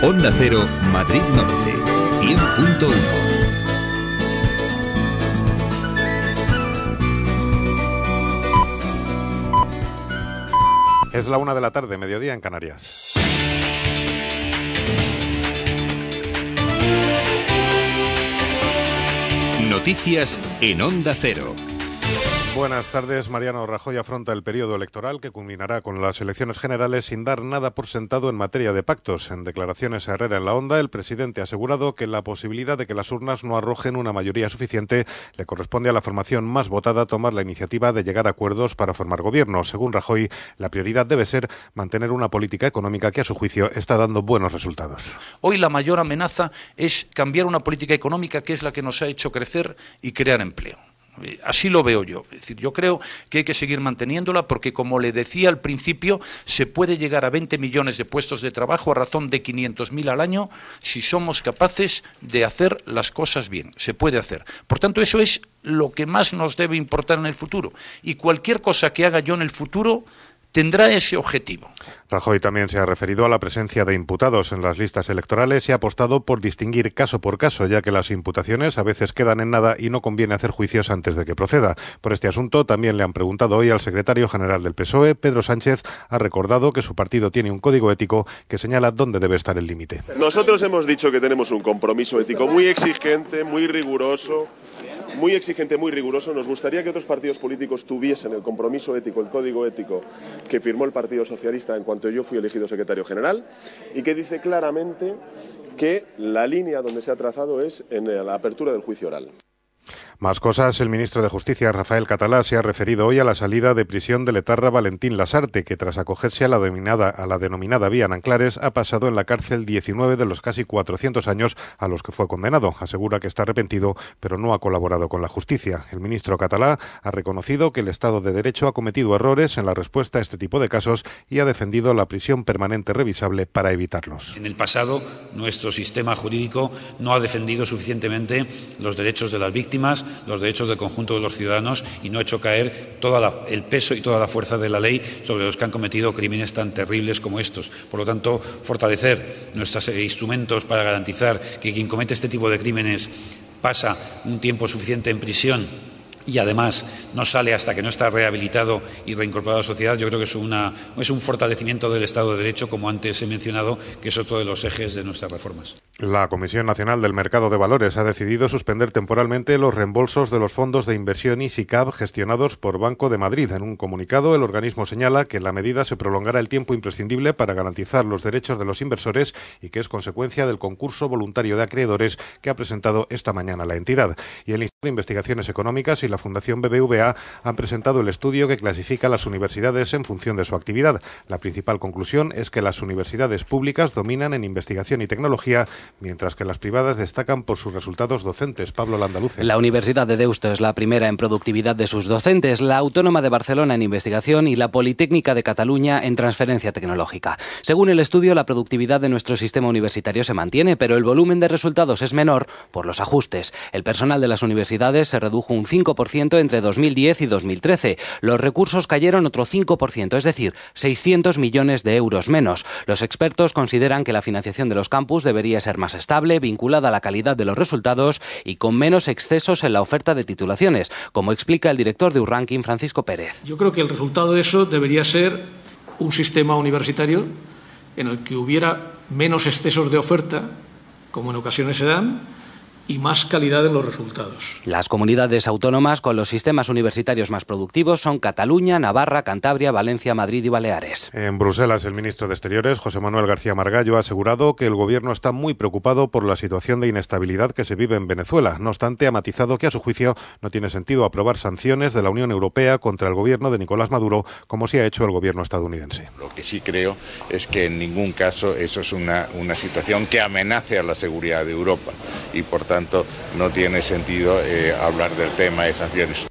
Onda Cero, Madrid Norte, 100.1. Es la una de la tarde, mediodía en Canarias. Noticias en Onda Cero. Buenas tardes. Mariano Rajoy afronta el periodo electoral que culminará con las elecciones generales sin dar nada por sentado en materia de pactos. En declaraciones a Herrera en la Onda, el presidente ha asegurado que la posibilidad de que las urnas no arrojen una mayoría suficiente le corresponde a la formación más votada tomar la iniciativa de llegar a acuerdos para formar gobierno. Según Rajoy, la prioridad debe ser mantener una política económica que a su juicio está dando buenos resultados. Hoy la mayor amenaza es cambiar una política económica que es la que nos ha hecho crecer y crear empleo. Así lo veo yo. Es decir, yo creo que hay que seguir manteniéndola porque, como le decía al principio, se puede llegar a 20 millones de puestos de trabajo a razón de 500.000 al año si somos capaces de hacer las cosas bien. Se puede hacer. Por tanto, eso es lo que más nos debe importar en el futuro. Y cualquier cosa que haga yo en el futuro tendrá ese objetivo. Rajoy también se ha referido a la presencia de imputados en las listas electorales y ha apostado por distinguir caso por caso, ya que las imputaciones a veces quedan en nada y no conviene hacer juicios antes de que proceda. Por este asunto también le han preguntado hoy al secretario general del PSOE, Pedro Sánchez, ha recordado que su partido tiene un código ético que señala dónde debe estar el límite. Nosotros hemos dicho que tenemos un compromiso ético muy exigente, muy riguroso muy exigente, muy riguroso. Nos gustaría que otros partidos políticos tuviesen el compromiso ético, el código ético que firmó el Partido Socialista en cuanto yo fui elegido secretario general y que dice claramente que la línea donde se ha trazado es en la apertura del juicio oral. Más cosas, el ministro de Justicia, Rafael Catalá, se ha referido hoy a la salida de prisión del etarra Valentín Lasarte, que tras acogerse a la denominada, a la denominada vía Nanclares, ha pasado en la cárcel 19 de los casi 400 años a los que fue condenado. Asegura que está arrepentido, pero no ha colaborado con la justicia. El ministro Catalá ha reconocido que el Estado de Derecho ha cometido errores en la respuesta a este tipo de casos y ha defendido la prisión permanente revisable para evitarlos. En el pasado, nuestro sistema jurídico no ha defendido suficientemente los derechos de las víctimas los derechos del conjunto de los ciudadanos y no ha hecho caer todo el peso y toda la fuerza de la ley sobre los que han cometido crímenes tan terribles como estos. Por lo tanto, fortalecer nuestros instrumentos para garantizar que quien comete este tipo de crímenes pasa un tiempo suficiente en prisión y además no sale hasta que no está rehabilitado y reincorporado a la sociedad, yo creo que es, una, es un fortalecimiento del Estado de Derecho, como antes he mencionado, que es otro de los ejes de nuestras reformas. La Comisión Nacional del Mercado de Valores ha decidido suspender temporalmente los reembolsos de los fondos de inversión ISICAB gestionados por Banco de Madrid. En un comunicado, el organismo señala que la medida se prolongará el tiempo imprescindible para garantizar los derechos de los inversores y que es consecuencia del concurso voluntario de acreedores que ha presentado esta mañana la entidad. Y el Instituto de Investigaciones Económicas y la Fundación BBVA han presentado el estudio que clasifica las universidades en función de su actividad. La principal conclusión es que las universidades públicas dominan en investigación y tecnología mientras que las privadas destacan por sus resultados docentes. Pablo Landaluce. La Universidad de Deusto es la primera en productividad de sus docentes, la Autónoma de Barcelona en investigación y la Politécnica de Cataluña en transferencia tecnológica. Según el estudio, la productividad de nuestro sistema universitario se mantiene, pero el volumen de resultados es menor por los ajustes. El personal de las universidades se redujo un 5% entre 2010 y 2013. Los recursos cayeron otro 5%, es decir, 600 millones de euros menos. Los expertos consideran que la financiación de los campus debería ser más estable, vinculada a la calidad de los resultados y con menos excesos en la oferta de titulaciones, como explica el director de Urranking, Francisco Pérez. Yo creo que el resultado de eso debería ser un sistema universitario en el que hubiera menos excesos de oferta, como en ocasiones se dan, y más calidad en los resultados. Las comunidades autónomas con los sistemas universitarios más productivos son Cataluña, Navarra, Cantabria, Valencia, Madrid y Baleares. En Bruselas, el ministro de Exteriores, José Manuel García Margallo, ha asegurado que el gobierno está muy preocupado por la situación de inestabilidad que se vive en Venezuela. No obstante, ha matizado que a su juicio no tiene sentido aprobar sanciones de la Unión Europea contra el gobierno de Nicolás Maduro, como sí ha hecho el gobierno estadounidense. Lo que sí creo es que en ningún caso eso es una, una situación que amenace a la seguridad de Europa y por tanto no tiene sentido eh, hablar del tema de sanciones.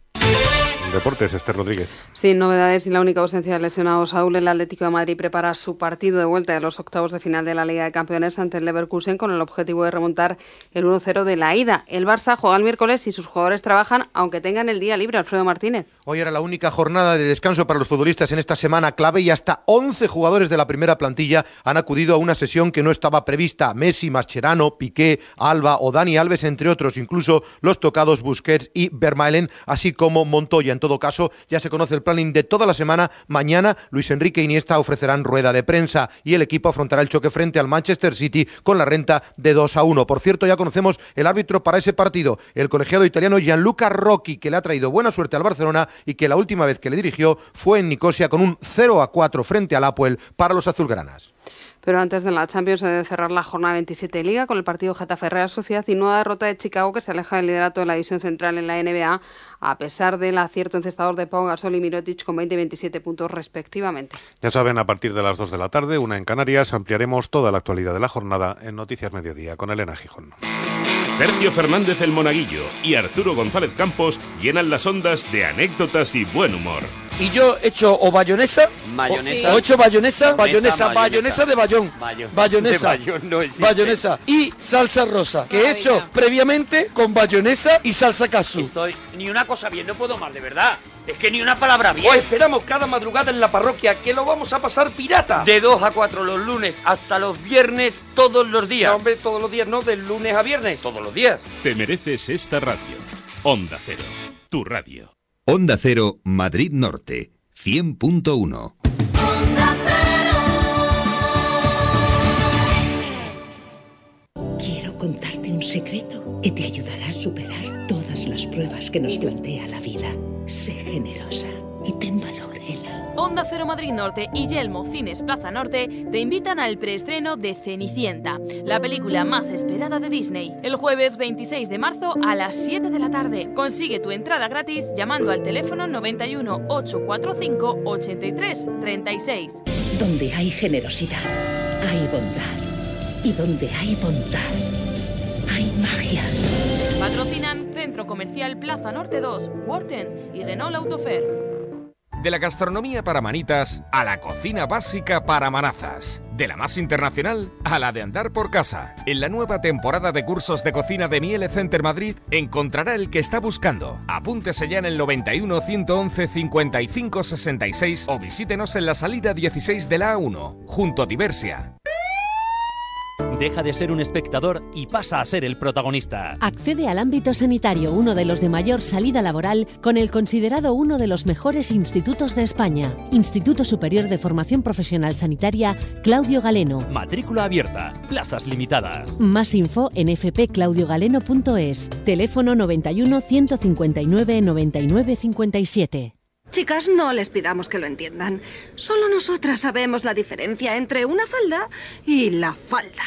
Deportes, Esther Rodríguez. Sin novedades y la única ausencia de lesionado Saúl, el Atlético de Madrid prepara su partido de vuelta de los octavos de final de la Liga de Campeones ante el Leverkusen con el objetivo de remontar el 1-0 de la ida. El Barça juega el miércoles y sus jugadores trabajan aunque tengan el día libre. Alfredo Martínez. Hoy era la única jornada de descanso para los futbolistas en esta semana clave y hasta 11 jugadores de la primera plantilla han acudido a una sesión que no estaba prevista. Messi, Mascherano, Piqué, Alba o Dani Alves, entre otros, incluso los tocados Busquets y Vermaelen, así como Montoya. En todo caso, ya se conoce el planning de toda la semana. Mañana Luis Enrique e Iniesta ofrecerán rueda de prensa y el equipo afrontará el choque frente al Manchester City con la renta de 2 a 1. Por cierto, ya conocemos el árbitro para ese partido, el colegiado italiano Gianluca Rocchi, que le ha traído buena suerte al Barcelona y que la última vez que le dirigió fue en Nicosia con un 0 a 4 frente al Apoel para los azulgranas. Pero antes de la Champions se debe cerrar la jornada 27 de Liga con el partido Getafe Real Sociedad y nueva derrota de Chicago que se aleja del liderato de la división central en la NBA a pesar del acierto encestador de Pau Gasol y Mirotic con 20 y 27 puntos respectivamente. Ya saben, a partir de las 2 de la tarde, una en Canarias, ampliaremos toda la actualidad de la jornada en Noticias Mediodía con Elena Gijón. Sergio Fernández el Monaguillo y Arturo González Campos llenan las ondas de anécdotas y buen humor. Y yo hecho o bayonesa, Mayonesa. o hecho bayonesa, bayonesa, mayonesa. bayonesa de bayón, Bayo- bayonesa, bayonesa y salsa rosa, que he hecho previamente con bayonesa y salsa casu. Estoy ni una cosa bien, no puedo más, de verdad. Es que ni una palabra bien. Os esperamos cada madrugada en la parroquia, que lo vamos a pasar pirata. De 2 a 4 los lunes hasta los viernes todos los días. No, hombre, todos los días, no, del lunes a viernes. Todos los días. Te mereces esta radio. Onda Cero, tu radio. Onda Cero, Madrid Norte, 100.1. Quiero contarte un secreto que te ayudará a superar todas las pruebas que nos plantea la vida. Sé generosa y ten valor, Ela. Onda Cero Madrid Norte y Yelmo Cines Plaza Norte te invitan al preestreno de Cenicienta, la película más esperada de Disney, el jueves 26 de marzo a las 7 de la tarde. Consigue tu entrada gratis llamando al teléfono 91 845 83 36. Donde hay generosidad, hay bondad. Y donde hay bondad, hay magia. Comercial Plaza Norte 2, Worten y Renault Autofer. De la gastronomía para manitas a la cocina básica para manazas. De la más internacional a la de andar por casa. En la nueva temporada de cursos de cocina de Miele Center Madrid encontrará el que está buscando. Apúntese ya en el 91 111 55 66 o visítenos en la salida 16 de la A1, junto a Diversia. Deja de ser un espectador y pasa a ser el protagonista. Accede al ámbito sanitario, uno de los de mayor salida laboral, con el considerado uno de los mejores institutos de España. Instituto Superior de Formación Profesional Sanitaria, Claudio Galeno. Matrícula abierta, plazas limitadas. Más info en fpclaudiogaleno.es. Teléfono 91 159 99 57. Chicas, no les pidamos que lo entiendan. Solo nosotras sabemos la diferencia entre una falda y la falda.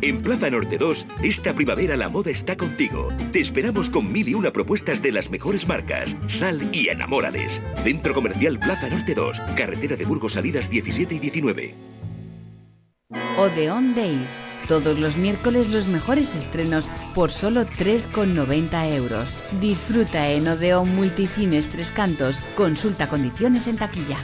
En Plaza Norte 2, esta primavera la moda está contigo. Te esperamos con mil y una propuestas de las mejores marcas. Sal y enamórales. Centro Comercial Plaza Norte 2, carretera de Burgos Salidas 17 y 19. Odeon Days. Todos los miércoles los mejores estrenos por solo 3,90 euros. Disfruta en Odeon Multicines Tres Cantos. Consulta condiciones en taquilla.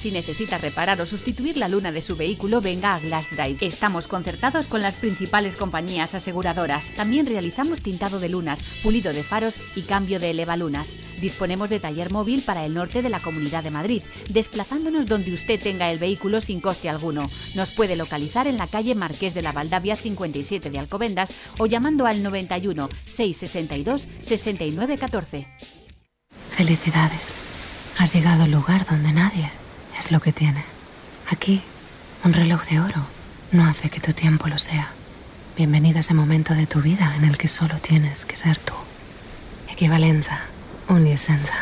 Si necesita reparar o sustituir la luna de su vehículo, venga a Glass Drive. Estamos concertados con las principales compañías aseguradoras. También realizamos tintado de lunas, pulido de faros y cambio de elevalunas. Disponemos de taller móvil para el norte de la Comunidad de Madrid, desplazándonos donde usted tenga el vehículo sin coste alguno. Nos puede localizar en la calle Marqués de la Valdavia 57 de Alcobendas o llamando al 91 662 6914. Felicidades. Has llegado al lugar donde nadie es lo que tiene. Aquí, un reloj de oro no hace que tu tiempo lo sea. Bienvenido a ese momento de tu vida en el que solo tienes que ser tú. Equivalencia, Uniessenza.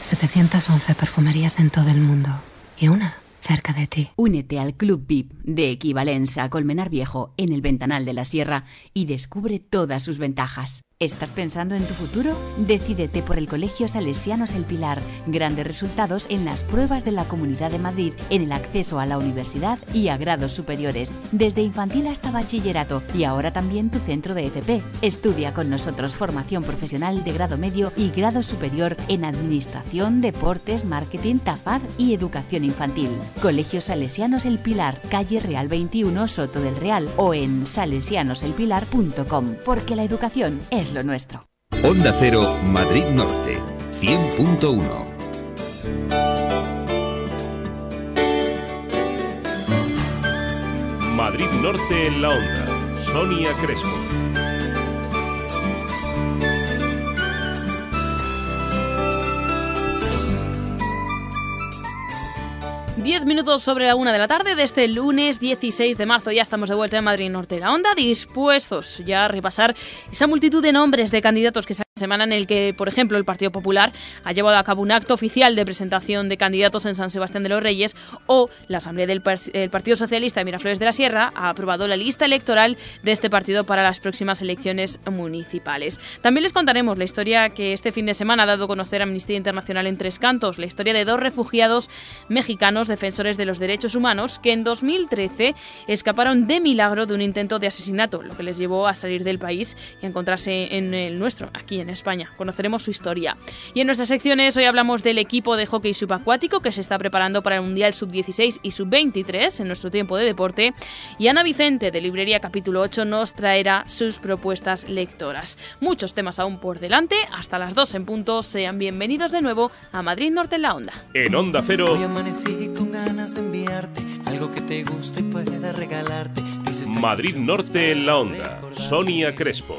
711 perfumerías en todo el mundo y una cerca de ti. Únete al Club VIP de Equivalencia Colmenar Viejo en el Ventanal de la Sierra y descubre todas sus ventajas. ¿Estás pensando en tu futuro? Decídete por el Colegio Salesianos El Pilar. Grandes resultados en las pruebas de la Comunidad de Madrid, en el acceso a la universidad y a grados superiores, desde infantil hasta bachillerato y ahora también tu centro de FP. Estudia con nosotros formación profesional de grado medio y grado superior en Administración, Deportes, Marketing, TAFAD y Educación Infantil. Colegio Salesianos El Pilar, calle Real 21, Soto del Real o en salesianoselpilar.com, porque la educación es lo nuestro. Onda Cero, Madrid Norte, 100.1. Madrid Norte en la onda. Sonia Crespo. Diez minutos sobre la una de la tarde de este lunes 16 de marzo. Ya estamos de vuelta en Madrid Norte la Onda, dispuestos ya a repasar esa multitud de nombres de candidatos que se semana en el que, por ejemplo, el Partido Popular ha llevado a cabo un acto oficial de presentación de candidatos en San Sebastián de los Reyes o la Asamblea del Partido Socialista de Miraflores de la Sierra ha aprobado la lista electoral de este partido para las próximas elecciones municipales. También les contaremos la historia que este fin de semana ha dado a conocer Amnistía Internacional en Tres Cantos, la historia de dos refugiados mexicanos defensores de los derechos humanos que en 2013 escaparon de milagro de un intento de asesinato, lo que les llevó a salir del país y encontrarse en el nuestro, aquí en en España. Conoceremos su historia. Y en nuestras secciones hoy hablamos del equipo de hockey subacuático que se está preparando para el Mundial Sub-16 y Sub-23 en nuestro tiempo de deporte. Y Ana Vicente de Librería Capítulo 8 nos traerá sus propuestas lectoras. Muchos temas aún por delante. Hasta las 2 en punto. Sean bienvenidos de nuevo a Madrid Norte en la Onda. En Onda Cero. Hoy amanecí con ganas de enviarte algo que te guste y pueda regalarte. Madrid Norte en la Onda. Sonia Crespo.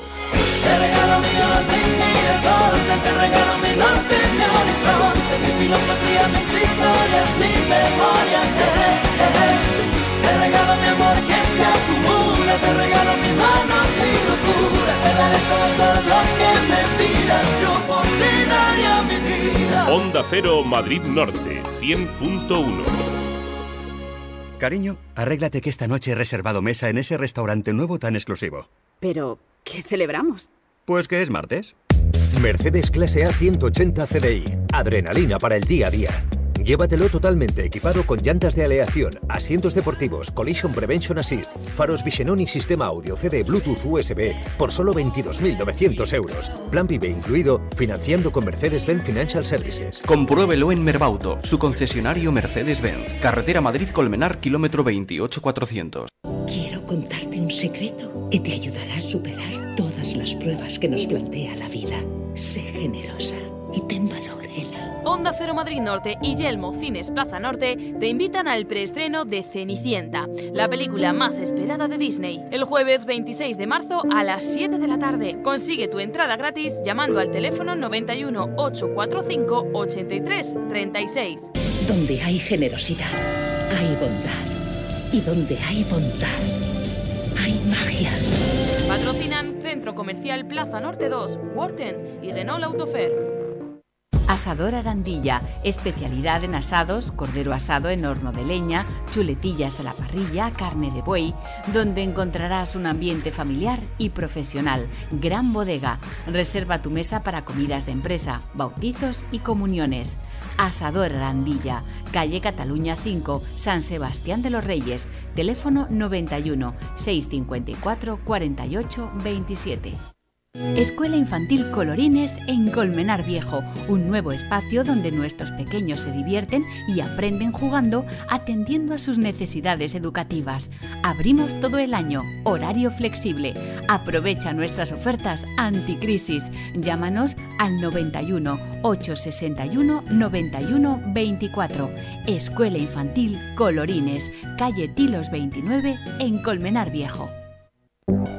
Te regalo mi mi desorden, te regalo mi norte, mi horizonte, mi filosofía, mis historias, mi memoria. Eh, eh, eh. Te regalo mi amor que se acumula, te regalo mis manos, mi locura, te daré todo lo que me pidas, yo por ti daría mi vida. Onda Cero Madrid Norte, 100.1. Cariño, arréglate que esta noche he reservado mesa en ese restaurante nuevo tan exclusivo. Pero, ¿qué celebramos? Pues que es martes. Mercedes Clase A 180 CDI. Adrenalina para el día a día. Llévatelo totalmente equipado con llantas de aleación, asientos deportivos, Collision Prevention Assist, faros Vision y sistema audio CD Bluetooth USB por solo 22.900 euros. Plan PIB incluido, financiando con Mercedes-Benz Financial Services. Compruébelo en Merbauto, su concesionario Mercedes-Benz. Carretera Madrid-Colmenar, kilómetro 28400. Quiero contarte un secreto que te ayudará a superar todas las pruebas que nos plantea la vida. Sé generosa y ten valor, Ela. Onda Cero Madrid Norte y Yelmo Cines Plaza Norte te invitan al preestreno de Cenicienta, la película más esperada de Disney, el jueves 26 de marzo a las 7 de la tarde. Consigue tu entrada gratis llamando al teléfono 91 845 83 36. Donde hay generosidad, hay bondad. Y donde hay bondad, hay magia. Comercial Plaza Norte 2, Worten y Renault Autofer. Asador Arandilla, especialidad en asados, cordero asado en horno de leña, chuletillas a la parrilla, carne de buey, donde encontrarás un ambiente familiar y profesional. Gran bodega. Reserva tu mesa para comidas de empresa, bautizos y comuniones. Asador Arandilla, calle Cataluña 5, San Sebastián de los Reyes, teléfono 91 654 48 27. Escuela Infantil Colorines en Colmenar Viejo, un nuevo espacio donde nuestros pequeños se divierten y aprenden jugando atendiendo a sus necesidades educativas. Abrimos todo el año, horario flexible. Aprovecha nuestras ofertas anticrisis. Llámanos al 91 861 91 24. Escuela Infantil Colorines, calle Tilos 29 en Colmenar Viejo.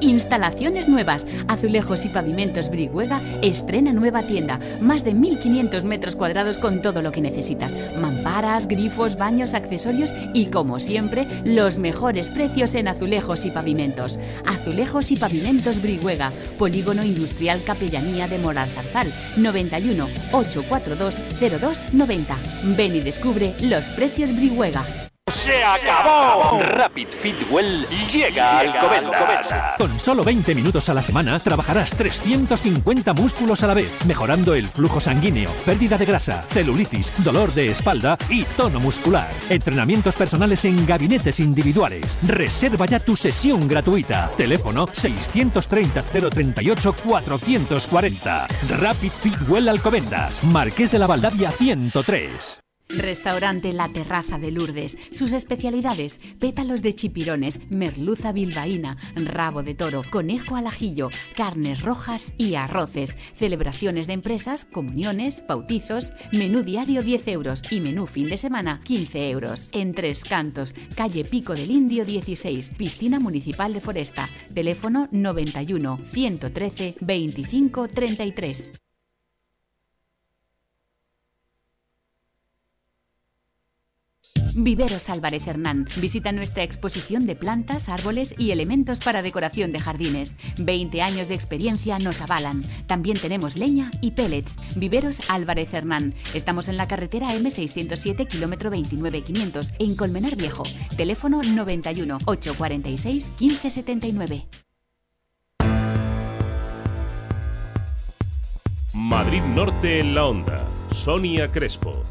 Instalaciones nuevas. Azulejos y pavimentos Brihuega estrena nueva tienda. Más de 1500 metros cuadrados con todo lo que necesitas. Mamparas, grifos, baños, accesorios y, como siempre, los mejores precios en azulejos y pavimentos. Azulejos y pavimentos Brihuega. Polígono Industrial Capellanía de Moral Zarzal. 91 842 0290. Ven y descubre los precios Brihuega. ¡Se acabó! Rapid Fit Well llega al Alcobendas. Con solo 20 minutos a la semana trabajarás 350 músculos a la vez, mejorando el flujo sanguíneo, pérdida de grasa, celulitis, dolor de espalda y tono muscular. Entrenamientos personales en gabinetes individuales. Reserva ya tu sesión gratuita. Teléfono 630 038 440. Rapid Fit Well Alcobendas, Marqués de la Valdavia 103. Restaurante La Terraza de Lourdes. Sus especialidades: pétalos de chipirones, merluza bilbaína, rabo de toro, conejo al ajillo, carnes rojas y arroces. Celebraciones de empresas, comuniones, bautizos. Menú diario 10 euros y menú fin de semana 15 euros. En Tres Cantos, calle Pico del Indio 16, Piscina Municipal de Foresta. Teléfono 91 113 25 33. Viveros Álvarez Hernán. Visita nuestra exposición de plantas, árboles y elementos para decoración de jardines. 20 años de experiencia nos avalan. También tenemos leña y pellets. Viveros Álvarez Hernán. Estamos en la carretera M607, kilómetro 29500, en Colmenar Viejo. Teléfono 91 846 1579. Madrid Norte en la onda. Sonia Crespo.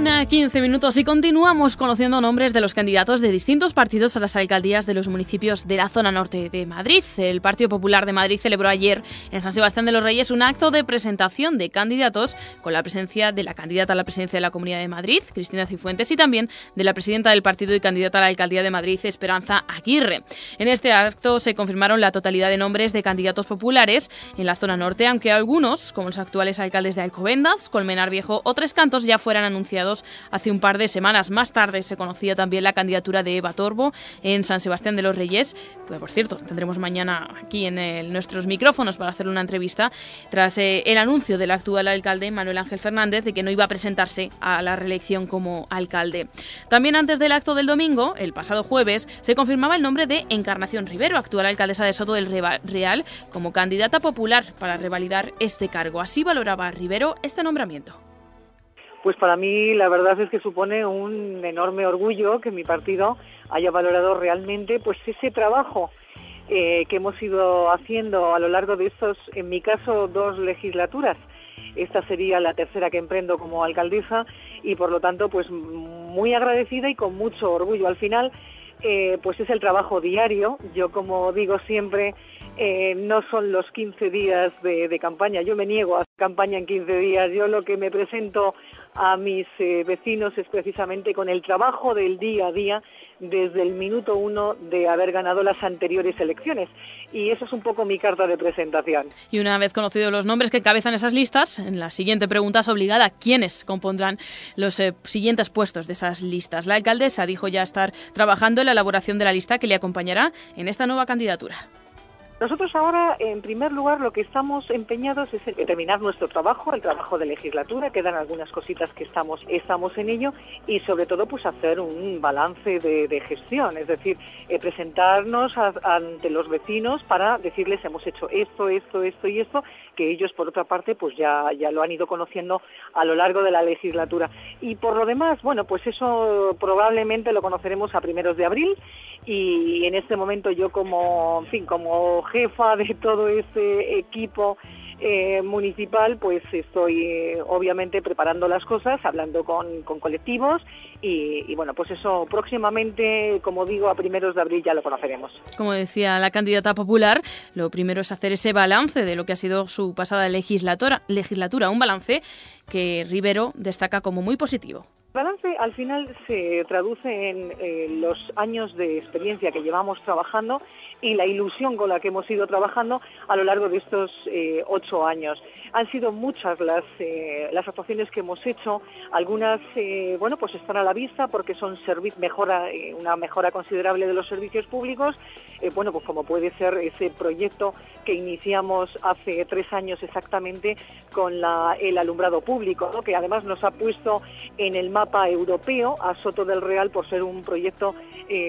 Una 15 minutos y continuamos conociendo nombres de los candidatos de distintos partidos a las alcaldías de los municipios de la zona norte de Madrid. El Partido Popular de Madrid celebró ayer en San Sebastián de los Reyes un acto de presentación de candidatos con la presencia de la candidata a la presidencia de la Comunidad de Madrid, Cristina Cifuentes, y también de la presidenta del partido y candidata a la alcaldía de Madrid, Esperanza Aguirre. En este acto se confirmaron la totalidad de nombres de candidatos populares en la zona norte, aunque algunos, como los actuales alcaldes de Alcobendas, Colmenar Viejo o Tres Cantos, ya fueran anunciados hace un par de semanas. Más tarde se conocía también la candidatura de Eva Torbo en San Sebastián de los Reyes. Pues, por cierto, tendremos mañana aquí en nuestros micrófonos para hacer una entrevista tras eh, el anuncio del actual alcalde Manuel Ángel Fernández de que no iba a presentarse a la reelección como alcalde. También antes del acto del domingo, el pasado jueves, se confirmaba el nombre de Encarnación Rivero, actual alcaldesa de Soto del Real, como candidata popular para revalidar este cargo. Así valoraba Rivero este nombramiento pues para mí la verdad es que supone un enorme orgullo que mi partido haya valorado realmente pues ese trabajo eh, que hemos ido haciendo a lo largo de estos, en mi caso, dos legislaturas. Esta sería la tercera que emprendo como alcaldesa y por lo tanto pues muy agradecida y con mucho orgullo. Al final eh, pues es el trabajo diario. Yo como digo siempre, eh, no son los 15 días de, de, campaña. Yo me niego a campaña en 15 días. Yo lo que me presento a mis eh, vecinos es precisamente con el trabajo del día a día desde el minuto uno de haber ganado las anteriores elecciones. Y eso es un poco mi carta de presentación. Y una vez conocidos los nombres que encabezan esas listas, en la siguiente pregunta es obligada quiénes compondrán los eh, siguientes puestos de esas listas. La alcaldesa dijo ya estar trabajando en la elaboración de la lista que le acompañará en esta nueva candidatura. Nosotros ahora, en primer lugar, lo que estamos empeñados es en terminar nuestro trabajo, el trabajo de legislatura, quedan algunas cositas que estamos, estamos en ello y sobre todo pues hacer un balance de, gestión, es decir, eh, presentarnos ante los vecinos para decirles hemos hecho esto, esto, esto y esto, que ellos por otra parte pues ya, ya lo han ido conociendo a lo largo de la legislatura. Y por lo demás, bueno, pues eso probablemente lo conoceremos a primeros de abril y en este momento yo como, fin, como jefa de todo este equipo eh, municipal, pues estoy eh, obviamente preparando las cosas, hablando con, colectivos y, bueno, pues eso próximamente, como digo, a primeros de abril ya lo conoceremos. Como decía la candidata popular, lo primero es hacer ese balance de lo que ha sido su pasada legislatura, legislatura un balance que Rivero destaca como muy positivo. El balance al final se traduce en eh, los años de experiencia que llevamos trabajando y la ilusión con la que hemos ido trabajando a lo largo de estos eh, ocho años. Han sido muchas las, eh, las actuaciones que hemos hecho, algunas eh, bueno pues están a la vista porque son mejora, una mejora considerable de los servicios públicos, bueno pues como puede ser ese proyecto que iniciamos hace tres años exactamente con el alumbrado público, que además nos ha puesto en el mapa europeo a Soto del Real por ser un proyecto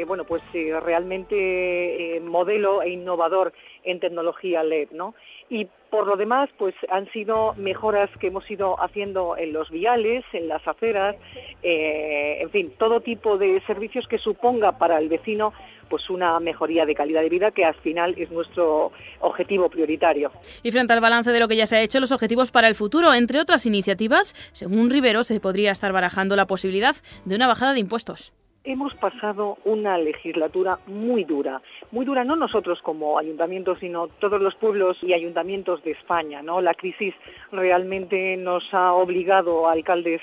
bueno pues realmente modelo e innovador en tecnología LED, ¿no? Y por lo demás, pues han sido mejoras que hemos ido haciendo en los viales, en las aceras, eh, en fin, todo tipo de servicios que suponga para el vecino pues una mejoría de calidad de vida que al final es nuestro objetivo prioritario. Y frente al balance de lo que ya se ha hecho, los objetivos para el futuro, entre otras iniciativas, según Rivero, se podría estar barajando la posibilidad de una bajada de impuestos. Hemos pasado una legislatura muy dura, muy dura no nosotros como ayuntamientos, sino todos los pueblos y ayuntamientos de España. ¿no? La crisis realmente nos ha obligado a alcaldes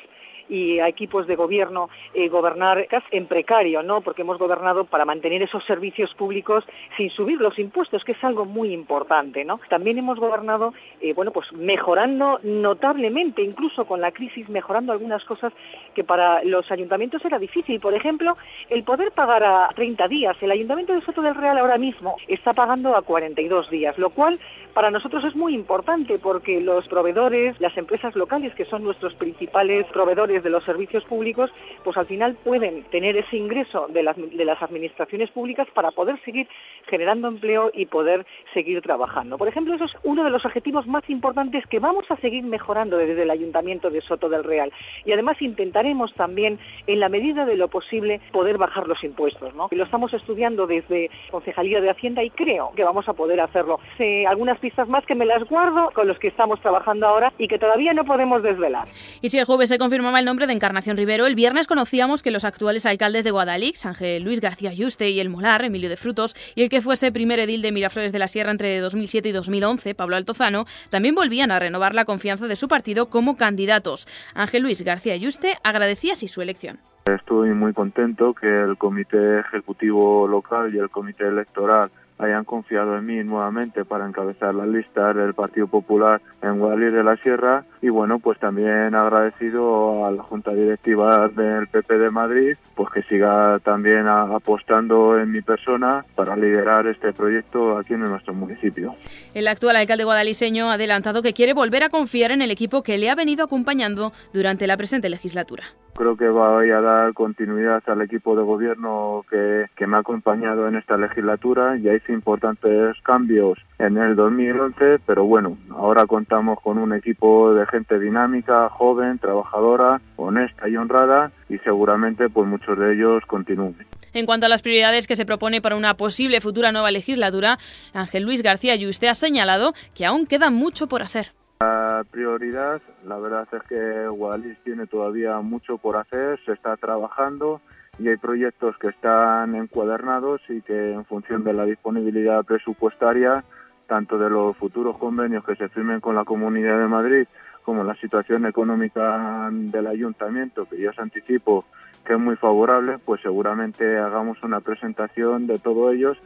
y a equipos de gobierno eh, gobernar en precario, ¿no? Porque hemos gobernado para mantener esos servicios públicos sin subir los impuestos, que es algo muy importante, ¿no? También hemos gobernado, eh, bueno, pues mejorando notablemente, incluso con la crisis, mejorando algunas cosas que para los ayuntamientos era difícil. Por ejemplo, el poder pagar a 30 días. El Ayuntamiento de Soto del Real ahora mismo está pagando a 42 días, lo cual para nosotros es muy importante porque los proveedores, las empresas locales, que son nuestros principales proveedores de los servicios públicos, pues al final pueden tener ese ingreso de las, de las administraciones públicas para poder seguir generando empleo y poder seguir trabajando. Por ejemplo, eso es uno de los objetivos más importantes que vamos a seguir mejorando desde el Ayuntamiento de Soto del Real. Y además intentaremos también, en la medida de lo posible, poder bajar los impuestos. ¿no? Lo estamos estudiando desde Concejalía de Hacienda y creo que vamos a poder hacerlo. algunas más que me las guardo con los que estamos trabajando ahora y que todavía no podemos desvelar. Y si el jueves se confirmaba el nombre de Encarnación Rivero, el viernes conocíamos que los actuales alcaldes de Guadalix, Ángel Luis García Yuste y el Molar, Emilio de Frutos, y el que fuese primer edil de Miraflores de la Sierra entre 2007 y 2011, Pablo Altozano, también volvían a renovar la confianza de su partido como candidatos. Ángel Luis García Yuste agradecía así su elección. Estoy muy contento que el Comité Ejecutivo Local y el Comité Electoral hayan confiado en mí nuevamente para encabezar la lista del Partido Popular en Guadalajara de la Sierra y bueno pues también agradecido a la Junta Directiva del PP de Madrid pues que siga también apostando en mi persona para liderar este proyecto aquí en nuestro municipio. El actual alcalde guadaliseño ha adelantado que quiere volver a confiar en el equipo que le ha venido acompañando durante la presente legislatura. Creo que voy a dar continuidad al equipo de gobierno que, que me ha acompañado en esta legislatura. Ya hice importantes cambios en el 2011, pero bueno, ahora contamos con un equipo de gente dinámica, joven, trabajadora, honesta y honrada y seguramente pues muchos de ellos continúen. En cuanto a las prioridades que se propone para una posible futura nueva legislatura, Ángel Luis García Yuste ha señalado que aún queda mucho por hacer. La prioridad, la verdad es que Guadalix tiene todavía mucho por hacer, se está trabajando y hay proyectos que están encuadernados y que en función de la disponibilidad presupuestaria, tanto de los futuros convenios que se firmen con la Comunidad de Madrid como la situación económica del ayuntamiento, que yo os anticipo que es muy favorable, pues seguramente hagamos una presentación de todos ellos.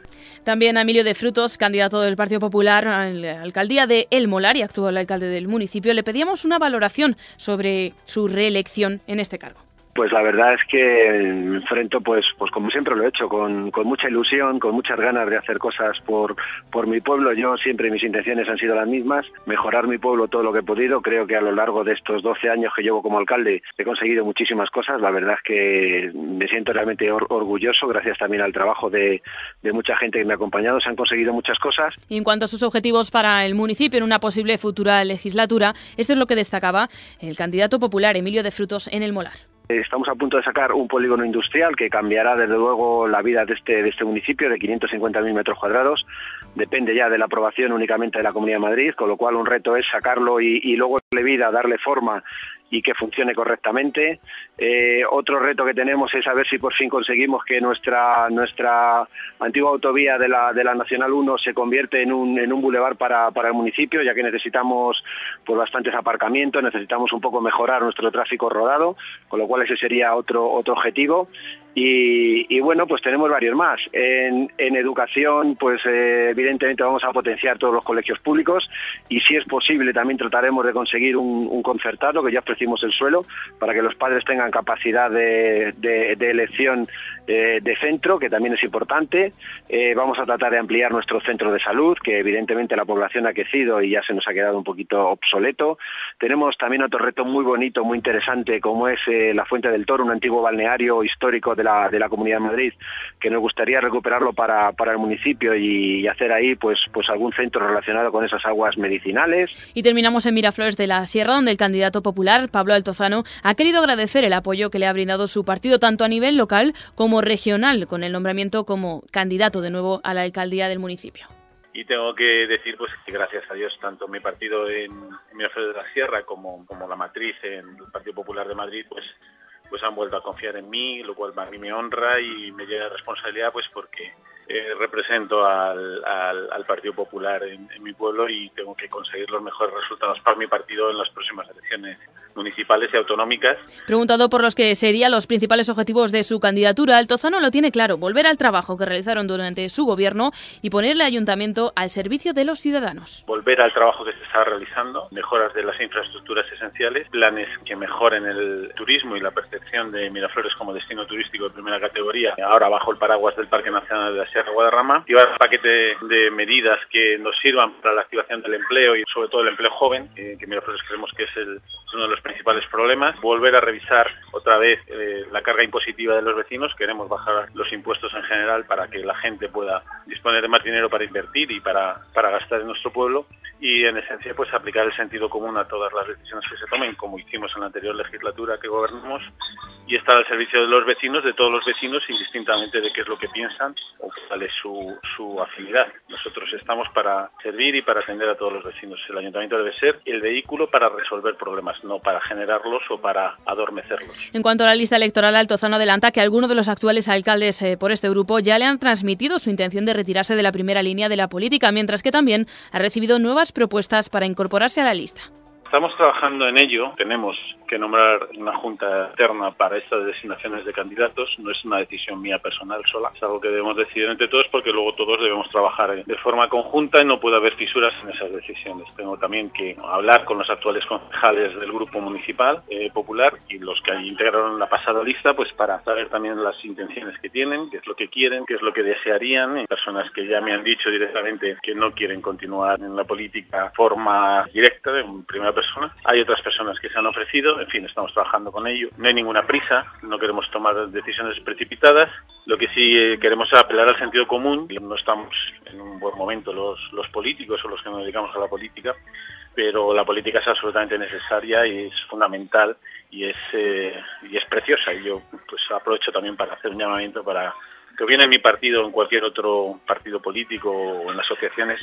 También Emilio de Frutos, candidato del Partido Popular a la alcaldía de El Molar y actual alcalde del municipio, le pedíamos una valoración sobre su reelección en este cargo. Pues la verdad es que enfrento, pues, pues como siempre lo he hecho, con, mucha ilusión, con muchas ganas de hacer cosas por, por mi pueblo. Yo siempre mis intenciones han sido las mismas, mejorar mi pueblo todo lo que he podido. Creo que a lo largo de estos 12 años que llevo como alcalde he conseguido muchísimas cosas. La verdad es que me siento realmente orgulloso, gracias también al trabajo de, de mucha gente que me ha acompañado. Se han conseguido muchas cosas. Y en cuanto a sus objetivos para el municipio en una posible futura legislatura, esto es lo que destacaba el candidato popular Emilio de Frutos en el Molar. Estamos a punto de sacar un polígono industrial que cambiará desde luego la vida de este, de este municipio de 550.000 metros cuadrados. Depende ya de la aprobación únicamente de la Comunidad de Madrid, con lo cual un reto es sacarlo y, y luego darle vida, darle forma y que funcione correctamente. Eh, otro reto que tenemos es a ver si por fin conseguimos que nuestra, nuestra antigua autovía de la, de la Nacional 1 se convierte en un, en un bulevar para, para el municipio, ya que necesitamos pues, bastantes aparcamientos, necesitamos un poco mejorar nuestro tráfico rodado, con lo cual ese sería otro, otro objetivo. Y, bueno, pues tenemos varios más. En, educación, pues eh, evidentemente vamos a potenciar todos los colegios públicos y si es posible también trataremos de conseguir un, concertado, que ya el suelo, para que los padres tengan capacidad de, elección eh, de centro, que también es importante. Eh, vamos a tratar de ampliar nuestro centro de salud, que evidentemente la población ha crecido y ya se nos ha quedado un poquito obsoleto. Tenemos también otro reto muy bonito, muy interesante, como es eh, la Fuente del Toro, un antiguo balneario histórico de la, de la Comunidad de Madrid, que nos gustaría recuperarlo para, para el municipio y, y hacer ahí pues, pues algún centro relacionado con esas aguas medicinales. Y terminamos en Miraflores de la Sierra, donde el candidato popular, Pablo Altozano, ha querido agradecer el apoyo que le ha brindado su partido tanto a nivel local como regional, con el nombramiento como candidato de nuevo a la alcaldía del municipio. y tengo que decir pues que gracias a Dios tanto mi partido en, en Miraflores de la Sierra como, como la matriz en el Partido Popular de Madrid pues pues han vuelto a confiar en mí, lo cual a mí me honra y me llena de responsabilidad pues porque eh, represento al, al- Partido Popular en mi pueblo y tengo que conseguir los mejores resultados para mi partido en las próximas elecciones municipales y autonómicas. Preguntado por los que serían los principales objetivos de su candidatura, Altozano lo tiene claro, volver al trabajo que realizaron durante su gobierno y poner el ayuntamiento al servicio de los ciudadanos. volver al trabajo que se está realizando, mejoras de las infraestructuras esenciales, planes que mejoren el turismo y la percepción de Miraflores como destino turístico de primera categoría, ahora bajo el paraguas del Parque Nacional de la Sierra Guadarrama, llevar un paquete de medidas que nos sirvan para la activación del empleo y sobre todo el empleo joven, eh, que Miraflores creemos que es, el- es uno de los principales problemas, volver a revisar otra vez eh, la carga impositiva de los vecinos, queremos bajar los impuestos en general para que la gente pueda disponer de más dinero para invertir y para, para gastar en nuestro pueblo y en esencia pues aplicar el sentido común a todas las decisiones que se tomen, como hicimos en la anterior legislatura que gobernamos, y estar al servicio de los vecinos, de todos los vecinos, indistintamente de qué es lo que piensan o cuál es su, su afinidad. Nosotros estamos para servir y para atender a todos los vecinos. El ayuntamiento debe ser el vehículo para resolver problemas, no para generarlos o para adormecerlos. En cuanto a la lista electoral, Altozano adelanta que algunos de los actuales alcaldes eh, por este grupo ya le han transmitido su intención de retirarse de la primera línea de la política, mientras que también ha recibido nuevas propuestas para incorporarse a la lista. Estamos trabajando en ello. Tenemos que nombrar una junta externa para estas designaciones de candidatos. No es una decisión mía personal sola. Es algo que debemos decidir entre todos porque luego todos debemos trabajar de forma conjunta y no puede haber fisuras en esas decisiones. Tengo también que hablar con los actuales concejales del grupo municipal eh, popular y los que integraron la pasada lista, pues para saber también las intenciones que tienen, qué es lo que quieren, qué es lo que desearían. Personas que ya me han dicho directamente que no quieren continuar en la política de forma directa, de primera persona. Hay otras personas que se han ofrecido, en fin, estamos trabajando con ello. No hay ninguna prisa, no queremos tomar decisiones precipitadas. Lo que sí eh, queremos es apelar al sentido común. No estamos en un buen momento los, políticos o los que nos dedicamos a la política, pero la política es absolutamente necesaria y es fundamental y es, eh, y es preciosa. Y yo pues aprovecho también para hacer un llamamiento para que viene en mi partido en cualquier otro partido político o en asociaciones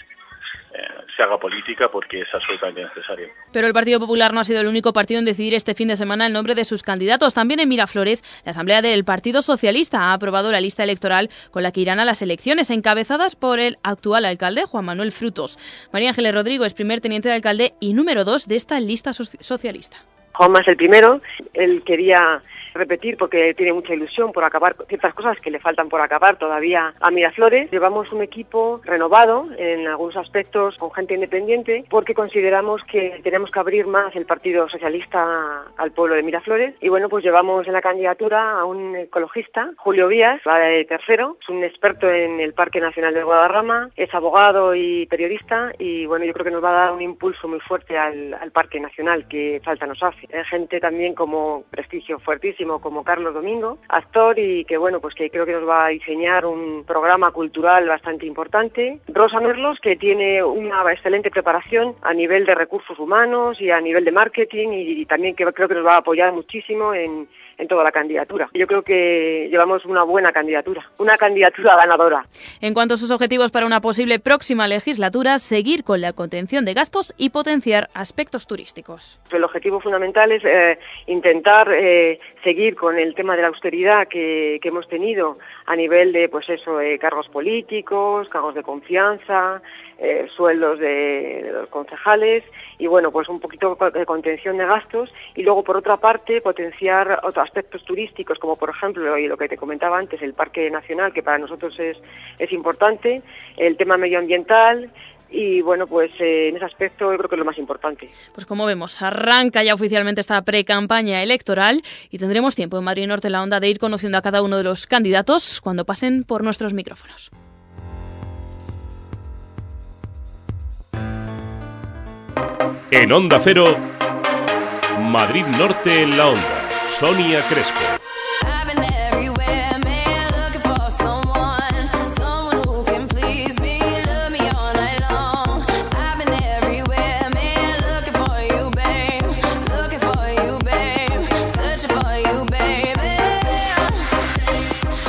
se haga política porque es absolutamente necesario. Pero el Partido Popular no ha sido el único partido en decidir este fin de semana el nombre de sus candidatos. También en Miraflores, la Asamblea del Partido Socialista ha aprobado la lista electoral con la que irán a las elecciones, encabezadas por el actual alcalde Juan Manuel Frutos. María Ángeles Rodrigo es primer teniente de alcalde y número dos de esta lista so- socialista. Juanma es el primero, él quería repetir porque tiene mucha ilusión por acabar ciertas cosas que le faltan por acabar todavía a Miraflores. Llevamos un equipo renovado en algunos aspectos con gente independiente porque consideramos que tenemos que abrir más el Partido Socialista al pueblo de Miraflores y bueno pues llevamos en la candidatura a un ecologista, Julio Vías, va de tercero, es un experto en el Parque Nacional de Guadarrama, es abogado y periodista y bueno yo creo que nos va a dar un impulso muy fuerte al, al Parque Nacional que falta nos hace. Hay gente también como prestigio fuertísimo como Carlos Domingo, actor y que bueno, pues que creo que nos va a diseñar un programa cultural bastante importante. Rosa Merlos, que tiene una excelente preparación a nivel de recursos humanos y a nivel de marketing y, y también que creo que nos va a apoyar muchísimo en, en toda la candidatura. Yo creo que llevamos una buena candidatura, una candidatura ganadora. En cuanto a sus objetivos para una posible próxima legislatura, seguir con la contención de gastos y potenciar aspectos turísticos. El objetivo fundamental es eh, intentar eh, seguir con el tema de la austeridad que, que hemos tenido a nivel de pues eso, eh, cargos políticos, cargos de confianza, eh, sueldos de, de, los concejales y bueno, pues un poquito de contención de gastos y luego por otra parte potenciar otros aspectos turísticos como por ejemplo y lo que te comentaba antes, el Parque Nacional que para nosotros es, es importante, el tema medioambiental, y bueno, pues eh, en ese aspecto yo creo que es lo más importante. Pues como vemos, arranca ya oficialmente esta pre-campaña electoral y tendremos tiempo en Madrid Norte la Onda de ir conociendo a cada uno de los candidatos cuando pasen por nuestros micrófonos. En Onda Cero, Madrid Norte en la Onda, Sonia Crespo.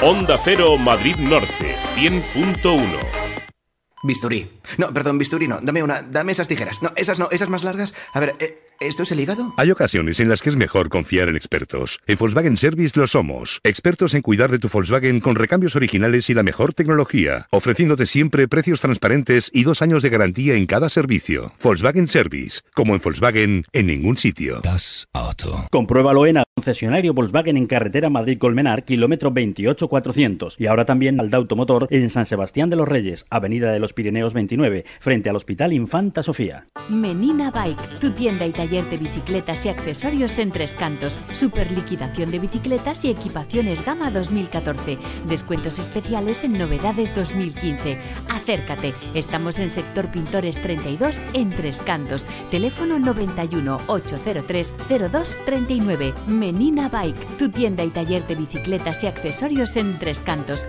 Onda Cero Madrid Norte, 100.1. Bisturí. No, perdón, bisturí no. Dame una, dame esas tijeras. No, esas no, esas más largas. A ver, eh, ¿esto es el hígado? Hay ocasiones en las que es mejor confiar en expertos. En Volkswagen Service lo somos. Expertos en cuidar de tu Volkswagen con recambios originales y la mejor tecnología, ofreciéndote siempre precios transparentes y dos años de garantía en cada servicio. Volkswagen Service, como en Volkswagen, en ningún sitio. Das Auto. Compruébalo en el concesionario Volkswagen en carretera Madrid-Colmenar, kilómetro 28400. Y ahora también al Automotor en San Sebastián de los Reyes, avenida de los Pirineos 29, frente al Hospital Infanta Sofía. Menina Bike, tu tienda y taller de bicicletas y accesorios en Tres Cantos. Super liquidación de bicicletas y equipaciones gama 2014. Descuentos especiales en novedades 2015. Acércate. Estamos en sector Pintores 32 en Tres Cantos. Teléfono 91 803 02 39. Menina Bike, tu tienda y taller de bicicletas y accesorios en Tres Cantos.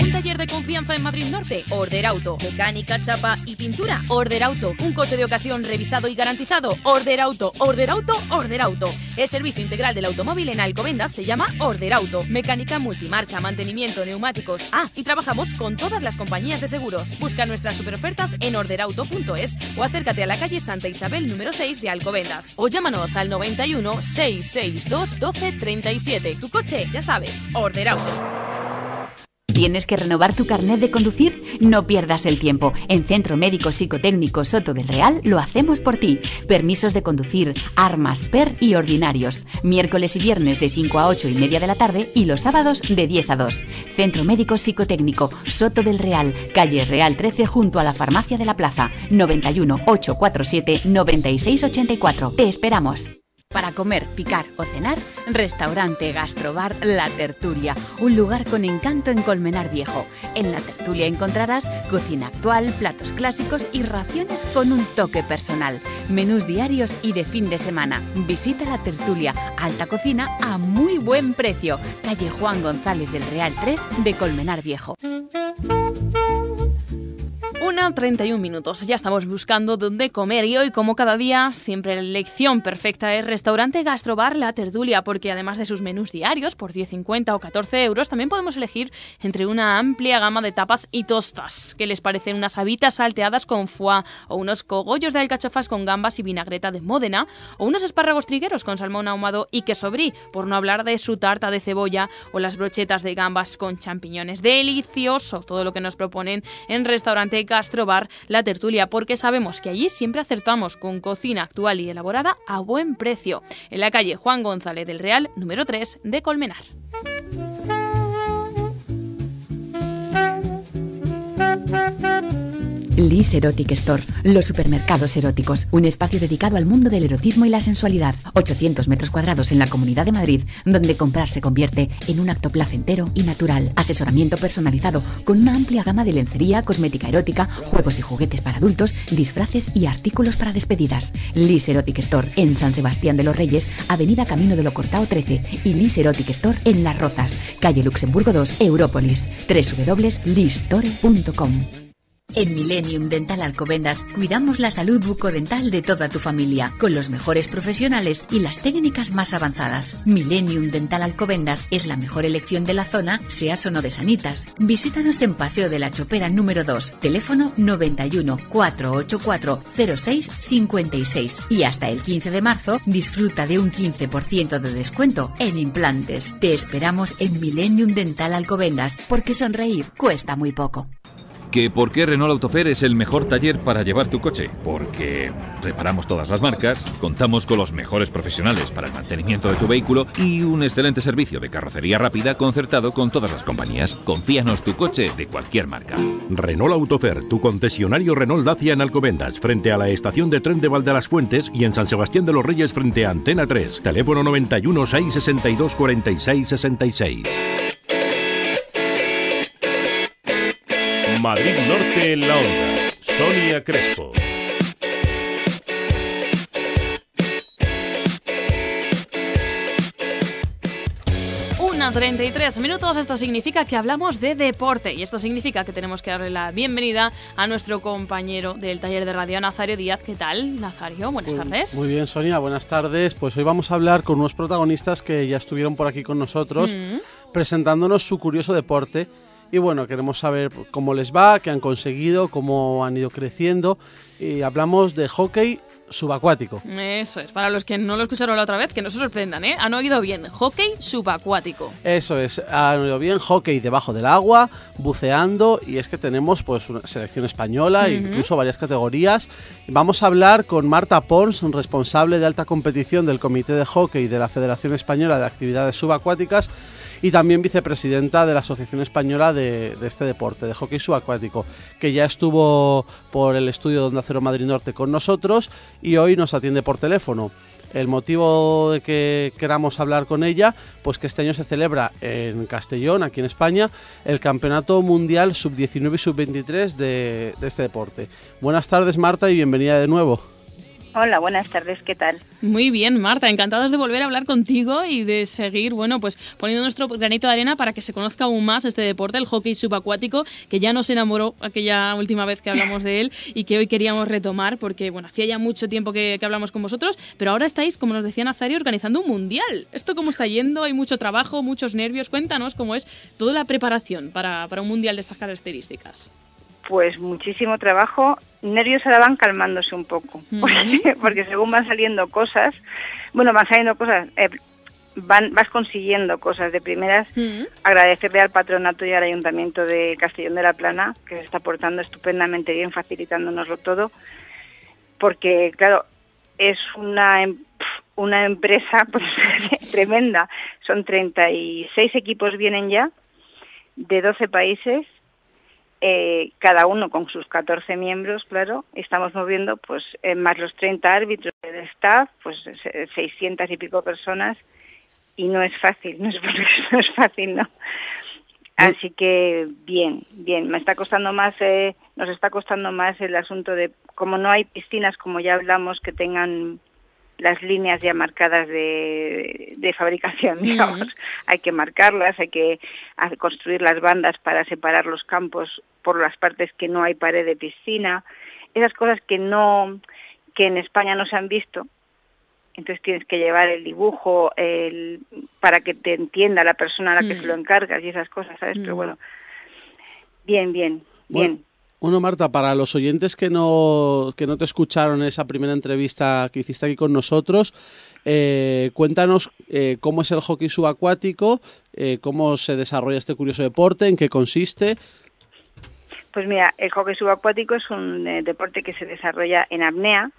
Un taller de confianza en Madrid Norte. Order Auto. Mecánica, chapa y pintura. Order Auto. Un coche de ocasión revisado y garantizado. Order Auto. Order Auto. Order Auto. El servicio integral del automóvil en Alcobendas se llama Order Auto. Mecánica multimarca, mantenimiento, neumáticos. Ah, y trabajamos con todas las compañías de seguros. Busca nuestras superofertas en orderauto.es o acércate a la calle Santa Isabel número 6 de Alcobendas. O llámanos al 91 662 1237. Tu coche, ya sabes, Order Auto. ¿Tienes que renovar tu carnet de conducir? No pierdas el tiempo. En Centro Médico Psicotécnico Soto del Real lo hacemos por ti. Permisos de conducir, armas, PER y ordinarios. Miércoles y viernes de 5 a 8 y media de la tarde y los sábados de 10 a 2. Centro Médico Psicotécnico Soto del Real, calle Real 13 junto a la Farmacia de la Plaza. 91 847 9684. Te esperamos. Para comer, picar o cenar, restaurante Gastrobar La Tertulia, un lugar con encanto en Colmenar Viejo. En La Tertulia encontrarás cocina actual, platos clásicos y raciones con un toque personal. Menús diarios y de fin de semana. Visita La Tertulia, alta cocina a muy buen precio. Calle Juan González del Real 3 de Colmenar Viejo. Una 31 minutos. Ya estamos buscando dónde comer y hoy, como cada día, siempre la elección perfecta es Restaurante Gastrobar La Tertulia, porque además de sus menús diarios por 10,50 o 14 euros, también podemos elegir entre una amplia gama de tapas y tostas. ¿Qué les parecen unas habitas salteadas con foie o unos cogollos de alcachofas con gambas y vinagreta de Módena o unos espárragos trigueros con salmón ahumado y queso brie, por no hablar de su tarta de cebolla o las brochetas de gambas con champiñones. Delicioso todo lo que nos proponen en Restaurante Gastrobar La Tertulia, porque sabemos que allí siempre acertamos con cocina actual y elaborada a buen precio. En la calle Juan González del Real, número 3 de Colmenar. Liz Erotic Store, los supermercados eróticos, un espacio dedicado al mundo del erotismo y la sensualidad. 800 metros cuadrados en la Comunidad de Madrid, donde comprar se convierte en un acto placentero y natural. Asesoramiento personalizado con una amplia gama de lencería, cosmética erótica, juegos y juguetes para adultos, disfraces y artículos para despedidas. Liz Erotic Store en San Sebastián de los Reyes, Avenida Camino de lo Cortao 13 y Liz Erotic Store en Las Rozas, calle Luxemburgo 2, Európolis. www.listore.com En Millennium Dental Alcobendas cuidamos la salud bucodental de toda tu familia, con los mejores profesionales y las técnicas más avanzadas. Millennium Dental Alcobendas es la mejor elección de la zona, seas o no de Sanitas. Visítanos en Paseo de la Chopera número 2, teléfono 91 484 0656 y hasta el 15 de marzo disfruta de un 15% de descuento en implantes. Te esperamos en Millennium Dental Alcobendas porque sonreír cuesta muy poco. ¿Que por qué Renault Autofer es el mejor taller para llevar tu coche? Porque reparamos todas las marcas, contamos con los mejores profesionales para el mantenimiento de tu vehículo y un excelente servicio de carrocería rápida concertado con todas las compañías. Confíanos tu coche de cualquier marca. Renault Autofer, tu concesionario Renault Dacia en Alcobendas, frente a la estación de tren de Valde las Fuentes y en San Sebastián de los Reyes frente a Antena 3. Teléfono 91 662 46 66. Madrid Norte en la onda. Sonia Crespo. Una 33 minutos, esto significa que hablamos de deporte y esto significa que tenemos que darle la bienvenida a nuestro compañero del taller de radio, Nazario Díaz. ¿Qué tal, Nazario? Buenas Muy- tardes. Muy bien, Sonia, buenas tardes. Pues hoy vamos a hablar con unos protagonistas que ya estuvieron por aquí con nosotros Mm. presentándonos su curioso deporte. Y bueno, queremos saber cómo les va, qué han conseguido, cómo han ido creciendo. Y hablamos de hockey subacuático. Eso es, para los que no lo escucharon la otra vez, que no se sorprendan, ¿eh? Han oído bien, hockey subacuático. Eso es, han oído bien, hockey debajo del agua, buceando, y es que tenemos pues una selección española, e Ujú. incluso varias categorías. Vamos a hablar con Marta Pons, responsable de alta competición del Comité de Hockey de la Federación Española de Actividades Subacuáticas y también vicepresidenta de la Asociación Española de, este deporte, de hockey subacuático, que ya estuvo por el estudio de Onda Cero Madrid Norte con nosotros y hoy nos atiende por teléfono. El motivo de que queramos hablar con ella, pues que este año se celebra en Castellón, aquí en España, el Campeonato Mundial Sub-19 y Sub-23 de, de este deporte. Buenas tardes, Marta, y bienvenida de nuevo. Hola, buenas tardes, ¿qué tal? Muy bien, Marta, encantados de volver a hablar contigo y de seguir, bueno, pues poniendo nuestro granito de arena para que se conozca aún más este deporte, el hockey subacuático, que ya nos enamoró aquella última vez que hablamos de él y que hoy queríamos retomar porque, bueno, hacía ya mucho tiempo que, que hablamos con vosotros, pero ahora estáis, como nos decía Nazario, organizando un mundial. ¿Esto cómo está yendo? Hay mucho trabajo, muchos nervios. Cuéntanos cómo es toda la preparación para, para un mundial de estas características. Pues muchísimo trabajo. Nervios ahora van calmándose un poco, porque, porque según van saliendo cosas, bueno, van saliendo cosas, eh, van, vas consiguiendo cosas de primeras. Agradecerle al patronato y al ayuntamiento de Castellón de la Plana, que se está portando estupendamente bien, facilitándonoslo todo, porque, claro, es una, em- una empresa pues, tremenda. Son 36 equipos vienen ya, de 12 países, eh, cada uno con sus 14 miembros, claro, estamos moviendo pues eh, más los 30 árbitros del staff, pues se- 600 y pico personas y no es fácil, no es, no es fácil, ¿no? Así que bien, bien, me está costando más, eh, nos está costando más el asunto de, como no hay piscinas, como ya hablamos, que tengan las líneas ya marcadas de, de fabricación, digamos. Hay que marcarlas, hay que construir las bandas para separar los campos por las partes que no hay pared de piscina. Esas cosas que no, que en España no se han visto. Entonces tienes que llevar el dibujo el, para que te entienda la persona a la que Mm. se lo encargas y esas cosas, ¿sabes? Pero Mm. bueno, bien, bien, Bueno, bien. Bueno, Marta, para los oyentes que no, que no te escucharon en esa primera entrevista que hiciste aquí con nosotros, eh, cuéntanos eh, cómo es el hockey subacuático, eh, cómo se desarrolla este curioso deporte, en qué consiste. Pues mira, el hockey subacuático es un eh, deporte que se desarrolla en apnea,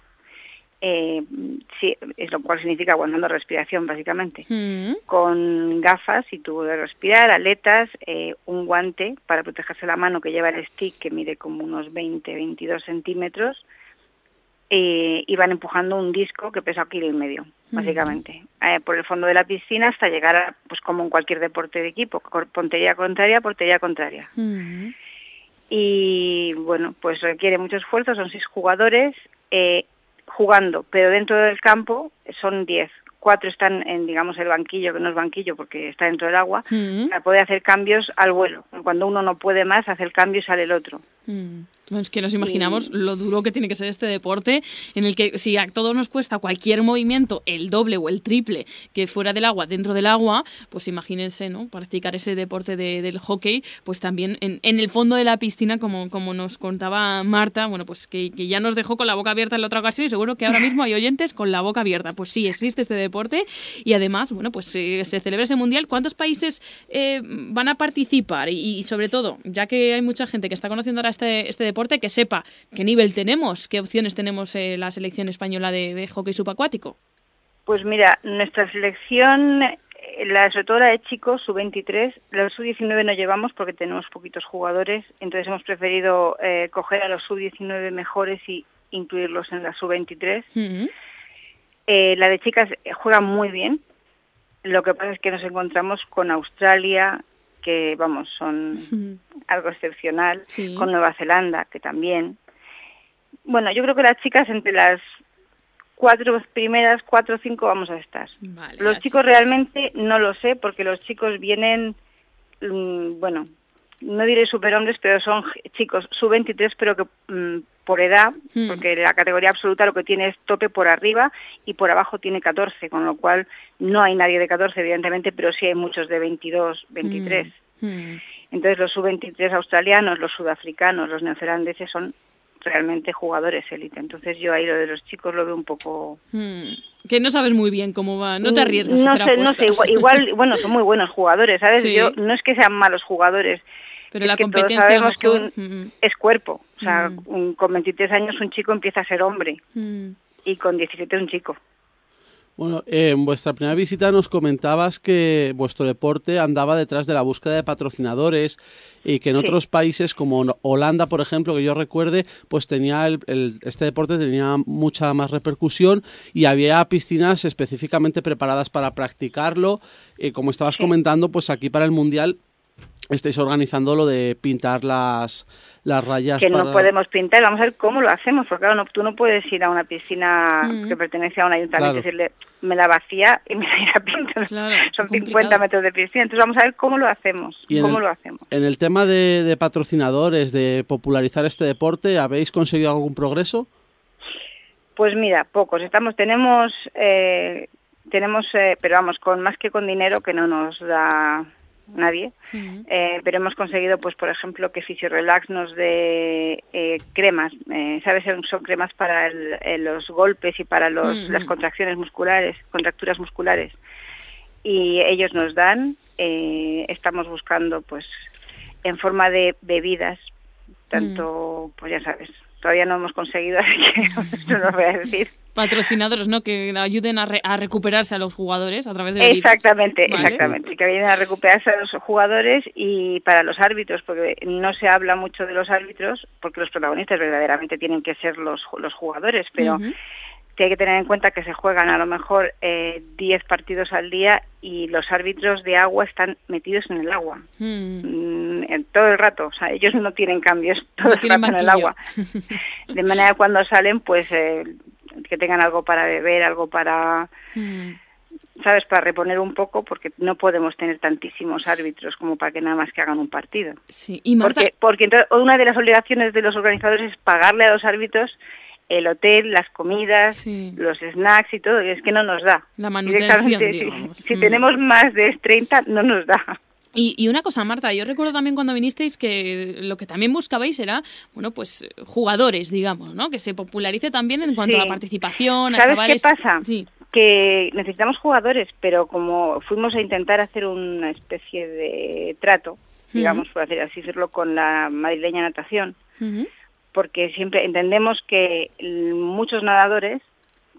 eh, sí, es lo cual significa aguantando respiración básicamente, con gafas y tubo de respirar, aletas, eh, un guante para protegerse la mano que lleva el stick que mide como unos 20-22 centímetros eh, y van empujando un disco que pesa un kilo y medio, básicamente, eh, por el fondo de la piscina hasta llegar a, pues como en cualquier deporte de equipo, puntería contraria, portería contraria. y bueno, pues requiere mucho esfuerzo, son seis jugadores eh, jugando, pero dentro del campo son diez. Cuatro están en, digamos, el banquillo, que no es banquillo porque está dentro del agua, Mm. para poder hacer cambios al vuelo. Cuando uno no puede más, hace el cambio y sale el otro. Mm, Es que nos imaginamos lo duro que tiene que ser este deporte, en el que si a todos nos cuesta cualquier movimiento el doble o el triple que fuera del agua, dentro del agua, pues imagínense, ¿no? Practicar ese deporte del hockey, pues también en, el fondo de la piscina, como, como nos contaba Marta, bueno, pues que, ya nos dejó con la boca abierta en la otra ocasión y seguro que ahora mismo hay oyentes con la boca abierta. Pues sí, existe este deporte y además, bueno, pues se celebra ese mundial. ¿Cuántos países eh, van a participar? Y, sobre todo, ya que hay mucha gente que está conociendo ahora este, este deporte, que sepa qué nivel tenemos, qué opciones tenemos eh, la selección española de, hockey subacuático. Pues mira, nuestra selección, eh, la, sobre todo la de chicos, sub-23, la sub-19 no llevamos porque tenemos poquitos jugadores, entonces hemos preferido coger a los sub-19 mejores y incluirlos en la sub-23. la de chicas juega muy bien, lo que pasa es que nos encontramos con Australia, que vamos, son algo excepcional, con Nueva Zelanda, que también. Bueno, yo creo que las chicas entre las cuatro primeras, cuatro o cinco vamos a estar. los chicos realmente no lo sé, porque los chicos vienen, mm, bueno, no diré superhombres, pero son chicos sub-23, pero que mm, por edad, hmm. porque la categoría absoluta lo que tiene es tope por arriba y por abajo tiene 14, con lo cual no hay nadie de 14, evidentemente, pero sí hay muchos de 22, 23. Hmm. Hmm. Entonces los sub-23 australianos, los sudafricanos, los neozelandeses son realmente jugadores élite. Entonces yo ahí lo de los chicos lo veo un poco... Que no sabes muy bien cómo va, no te mm, arriesgas. No sé, no sé, igual, bueno, son muy buenos jugadores, ¿sabes? Yo no es que sean malos jugadores, pero la competencia sabemos que es cuerpo. O sea, con 23 años un chico empieza a ser hombre y con 17 un chico. Bueno, en vuestra primera visita nos comentabas que vuestro deporte andaba detrás de la búsqueda de patrocinadores y que en otros países como Holanda, por ejemplo, que yo recuerde, pues tenía el, este deporte tenía mucha más repercusión y había piscinas específicamente preparadas para practicarlo. Y como estabas comentando, pues aquí para el mundial estáis organizando lo de pintar las, las rayas. Que no podemos pintar, vamos a ver cómo lo hacemos, porque claro, tú no puedes ir a una piscina mm. que pertenece a un ayuntamiento y decirle, me la vacía y me la irá a pintar. Son 50 metros de piscina, entonces vamos a ver cómo lo hacemos. ¿Cómo lo hacemos? En el tema de, patrocinadores, de popularizar este deporte, ¿habéis conseguido algún progreso? Pues mira, pocos. Estamos, tenemos, eh, tenemos, eh, pero vamos, con más que con dinero que no nos da nadie, eh, pero hemos conseguido, pues por ejemplo, que Relax nos dé eh, cremas, eh, ¿sabes? Son cremas para los golpes y para las contracciones musculares, contracturas musculares. Y ellos nos dan, estamos buscando, pues, en forma de bebidas, tanto, pues ya sabes, todavía no hemos conseguido, así que no lo voy a decir patrocinadores, ¿no? Que ayuden a, a, recuperarse a los jugadores a través de Exactamente, exactamente, que ayuden a recuperarse a los jugadores y para los árbitros, porque no se habla mucho de los árbitros, porque los protagonistas verdaderamente tienen que ser los, los jugadores, pero hay que tener en cuenta que se juegan a lo mejor 10 eh, partidos al día y los árbitros de agua están metidos en el agua mm. en todo el rato, o sea, ellos no tienen cambios todo el rato en el agua. De manera que cuando salen, pues eh, que tengan algo para beber, algo para... Hmm. ¿Sabes? Para reponer un poco, porque no podemos tener tantísimos árbitros como para que nada más que hagan un partido. Sí, y Porque, porque una de las obligaciones de los organizadores es pagarle a los árbitros el hotel, las comidas, los snacks y todo, y es que no nos da. La manutención, Si, hmm. tenemos más de 30, no nos da. Y, una cosa, Marta, yo recuerdo también cuando vinisteis que lo que también buscabais era, bueno, pues jugadores, digamos, ¿no? Que se popularice también en cuanto a la participación, a ¿Sabes qué pasa? Sí. Que necesitamos jugadores, pero como fuimos a intentar hacer una especie de trato, digamos, por así decirlo, con la madrileña natación, porque siempre entendemos que muchos nadadores,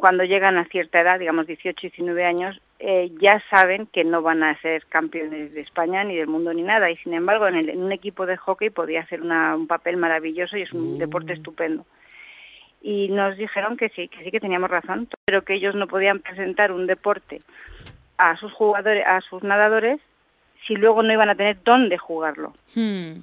cuando llegan a cierta edad, digamos 18, 19 años, eh, ya saben que no van a ser campeones de España ni del mundo ni nada y sin embargo en, un equipo de hockey podía hacer un papel maravilloso y es un deporte mm. estupendo. Y nos dijeron que sí, que sí que teníamos razón, pero que ellos no podían presentar un deporte a sus jugadores, a sus nadadores, si luego no iban a tener dónde jugarlo. Hmm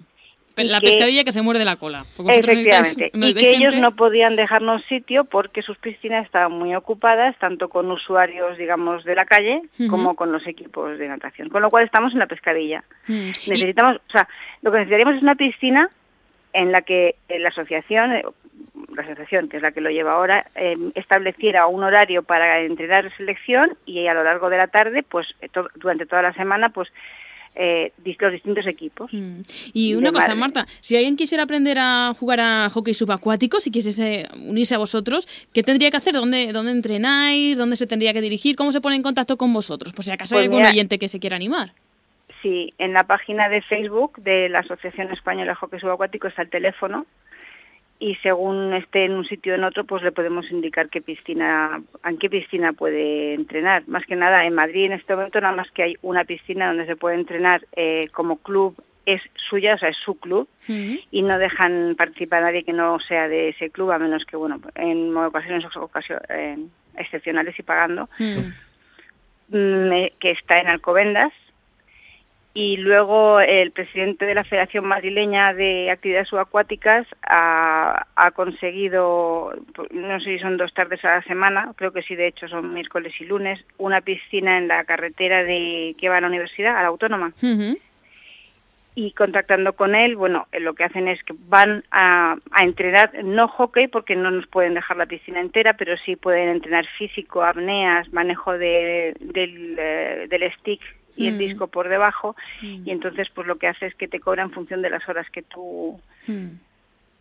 la pescadilla que se muerde la cola. Efectivamente. y que ellos no podían dejarnos sitio porque sus piscinas estaban muy ocupadas, tanto con usuarios, digamos, de la calle, como con los equipos de natación. Con lo cual estamos en la pescadilla. Necesitamos, o sea, lo que necesitaríamos es una piscina en la que la asociación, eh, la asociación que es la que lo lleva ahora, eh, estableciera un horario para entrenar selección y a lo largo de la tarde, pues durante toda la semana, pues eh, los distintos equipos. Mm. Y una cosa, Marta, si alguien quisiera aprender a jugar a hockey subacuático, si quisiese unirse a vosotros, ¿qué tendría que hacer? ¿Dónde, dónde entrenáis? ¿Dónde se tendría que dirigir? ¿Cómo se pone en contacto con vosotros? Por si acaso hay pues algún oyente que se quiera animar. Sí, en la página de Facebook de la Asociación Española de Hockey Subacuático está el teléfono y según esté en un sitio o en otro, pues le podemos indicar qué piscina, en qué piscina puede entrenar. Más que nada, en Madrid en este momento nada más que hay una piscina donde se puede entrenar eh, como club es suya, o sea, es su club, y no dejan participar a nadie que no sea de ese club, a menos que, bueno, en ocasiones, ocasiones eh, excepcionales y pagando, mm, que está en Alcobendas, y luego el presidente de la Federación Madrileña de Actividades Subacuáticas ha, conseguido, no sé si son dos tardes a la semana, creo que sí, de hecho son miércoles y lunes, una piscina en la carretera de que va a la universidad, a la autónoma. Y contactando con él, bueno, lo que hacen es que van a, entrenar, no hockey, porque no nos pueden dejar la piscina entera, pero sí pueden entrenar físico, apneas, manejo del, eh, del stick y el mm. disco por debajo mm. y entonces pues lo que hace es que te cobra en función de las horas que tú mm.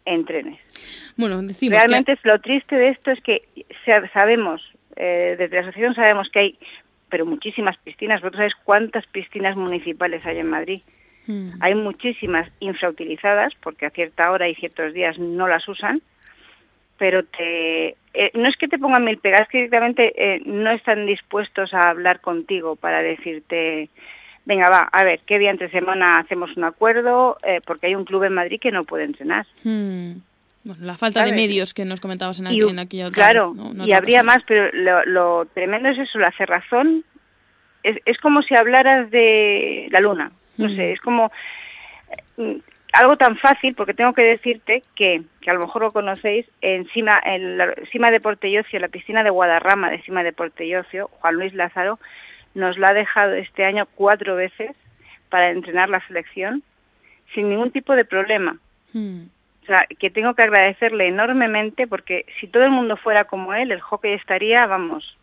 entrenes. Bueno, decimos Realmente lo triste de esto es que sabemos, eh, desde la asociación sabemos que hay pero muchísimas piscinas. Vosotros sabéis cuántas piscinas municipales hay en Madrid. Hay muchísimas infrautilizadas porque a cierta hora y ciertos días no las usan pero te, eh, no es que te pongan mil pegas, es que directamente eh, no están dispuestos a hablar contigo para decirte, venga, va, a ver, qué día entre semana hacemos un acuerdo, eh, porque hay un club en Madrid que no puede entrenar. Hmm. Bueno, la falta de medios que nos comentabas en, aquí, en aquella otra Claro, y habría más, pero lo, tremendo es eso, la cerrazón. Es, es como si hablaras de la luna, no sé, hmm. es como algo tan fácil, porque tengo que decirte que, que a lo mejor lo conocéis, encima, en la Cima de Portellocio, la piscina de Guadarrama de Cima de Portellocio, Juan Luis Lázaro, nos la ha dejado este año cuatro veces para entrenar la selección sin ningún tipo de problema. Hmm. O sea, que tengo que agradecerle enormemente porque si todo el mundo fuera como él, el hockey estaría, vamos.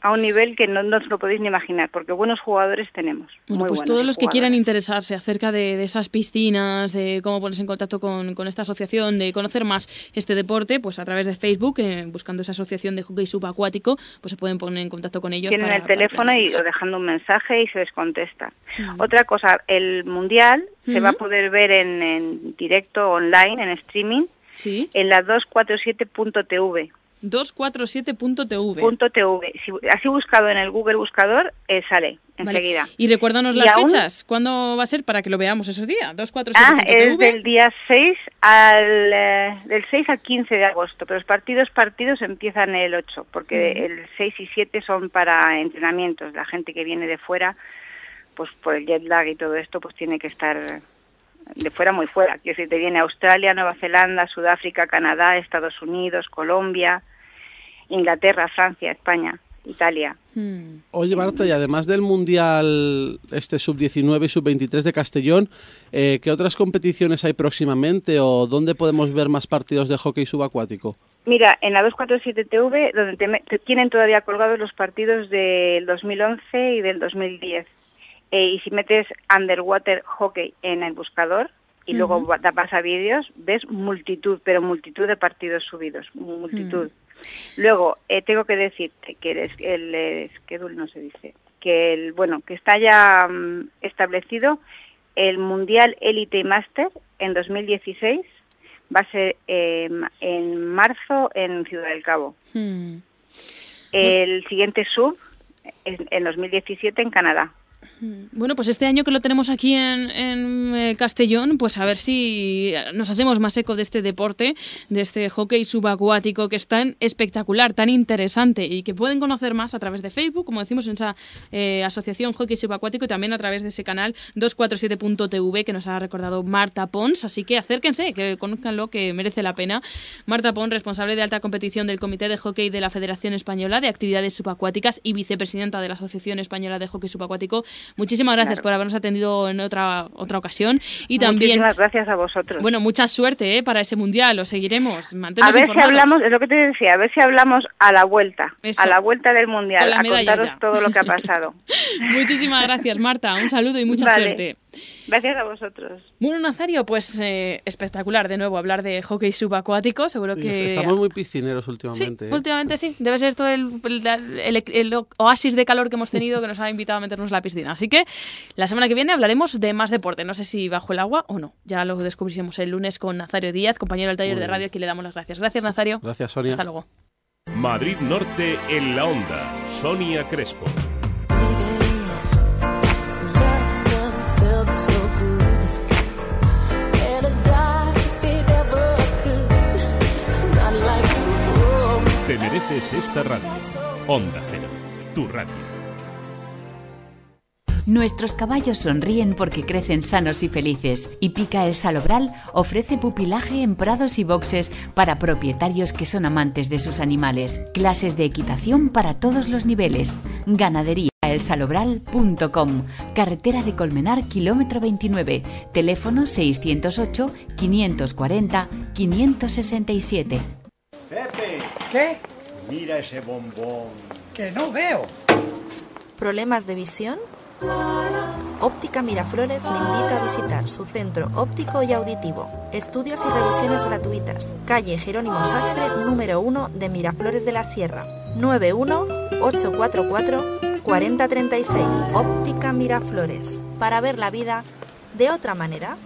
A un nivel que no, os lo podéis ni imaginar, porque buenos jugadores tenemos. Bueno, pues todos los que quieran interesarse acerca de, esas piscinas, de cómo ponerse en contacto con, esta asociación, de conocer más este deporte, pues a través de Facebook, eh, buscando esa asociación de hockey subacuático, pues se pueden poner en contacto con ellos. Tienen el teléfono y o dejando un mensaje y se les contesta. Hmm. Otra cosa, el mundial se va a poder ver en, en directo online, en streaming, ¿Sí? en la 247.tv. 247.tv. .tv. Si, así buscado en el Google Buscador, eh, sale enseguida. Y recuérdanos las fechas. ¿Cuándo va a ser para que lo veamos esos días? 247.tv. Ah, es del día 6 al, eh, del 6 al 15 de agosto, pero los partidos partidos empiezan el 8, porque el 6 y 7 son para entrenamientos. La gente que viene de fuera, pues por el jet lag y todo esto, pues tiene que estar de fuera muy fuera. Que si te viene Australia, Nueva Zelanda, Sudáfrica, Canadá, Estados Unidos, Colombia, Inglaterra, Francia, España, Italia. Hmm. Oye, Marta, y además del Mundial este Sub-19 y Sub-23 de Castellón, eh, ¿qué otras competiciones hay próximamente o dónde podemos ver más partidos de hockey subacuático? Mira, en la 247TV, donde tienen todavía colgados los partidos del 2011 y del 2010. Eh, y si metes Underwater Hockey en el buscador, y luego vas a vídeos, ves multitud, pero multitud de partidos subidos, multitud. Luego, eh, tengo que decirte que el, el schedule no se dice, que el, bueno, que está ya mm, establecido el Mundial Elite y Master en 2016 va a ser em, en marzo en Ciudad del Cabo. Hmm. El siguiente sub en 2017 en Canadá. Bueno, pues este año que lo tenemos aquí en, eh, Castellón, pues a ver si nos hacemos más eco de este deporte, de este hockey subacuático que es tan espectacular, tan interesante y que pueden conocer más a través de Facebook, como decimos en esa eh, asociación hockey subacuático y también a través de ese canal 247.tv que nos ha recordado Marta Pons. Así que acérquense, que conozcan lo que merece la pena. Marta Pons, responsable de alta competición del Comité de Hockey de la Federación Española de Actividades Subacuáticas y vicepresidenta de la Asociación Española de Hockey Subacuático Muchísimas gracias por habernos atendido en otra, otra ocasión y también... Muchísimas gracias a vosotros. Bueno, mucha suerte ¿eh? para ese mundial, lo seguiremos. a ver si hablamos, es lo que te decía, a ver si hablamos a la vuelta, Eso. a la vuelta del mundial, a contaros ya. todo lo que ha pasado. Muchísimas gracias, Marta. Un saludo y mucha Vale. suerte. Gracias a vosotros. Bueno, Nazario, pues eh, espectacular de nuevo hablar de hockey subacuático. Seguro Sí, que. Estamos muy piscineros Sí, últimamente. ¿eh? últimamente sí. Debe ser todo el, el- el- el oasis de calor que hemos tenido que nos ha invitado a meternos en la piscina. Así que la semana que viene hablaremos de más deporte. No sé si bajo el agua o no. Ya lo descubriremos el lunes con Nazario Díaz, compañero del taller de radio, a quien le damos las gracias. Gracias, Nazario. Gracias, Sonia. Hasta luego. Madrid Norte en la onda. Sonia Crespo. Te mereces esta radio. Onda Cero, tu radio. Nuestros caballos sonríen porque crecen sanos y felices y Pica el Salobral ofrece pupilaje en prados y boxes para propietarios que son amantes de sus animales. Clases de equitación para todos los niveles. Ganadería elsalobral.com Carretera de Colmenar, kilómetro 29. Teléfono 608 540 567. Pepe. ¿Qué? Mira ese bombón. Que no veo. ¿Problemas de visión? Óptica Miraflores le invita a visitar su centro óptico y auditivo. Estudios y revisiones gratuitas. Calle Jerónimo Sastre, número 1 de Miraflores de la Sierra. 91-844-4036. Óptica Miraflores. Para ver la vida de otra manera.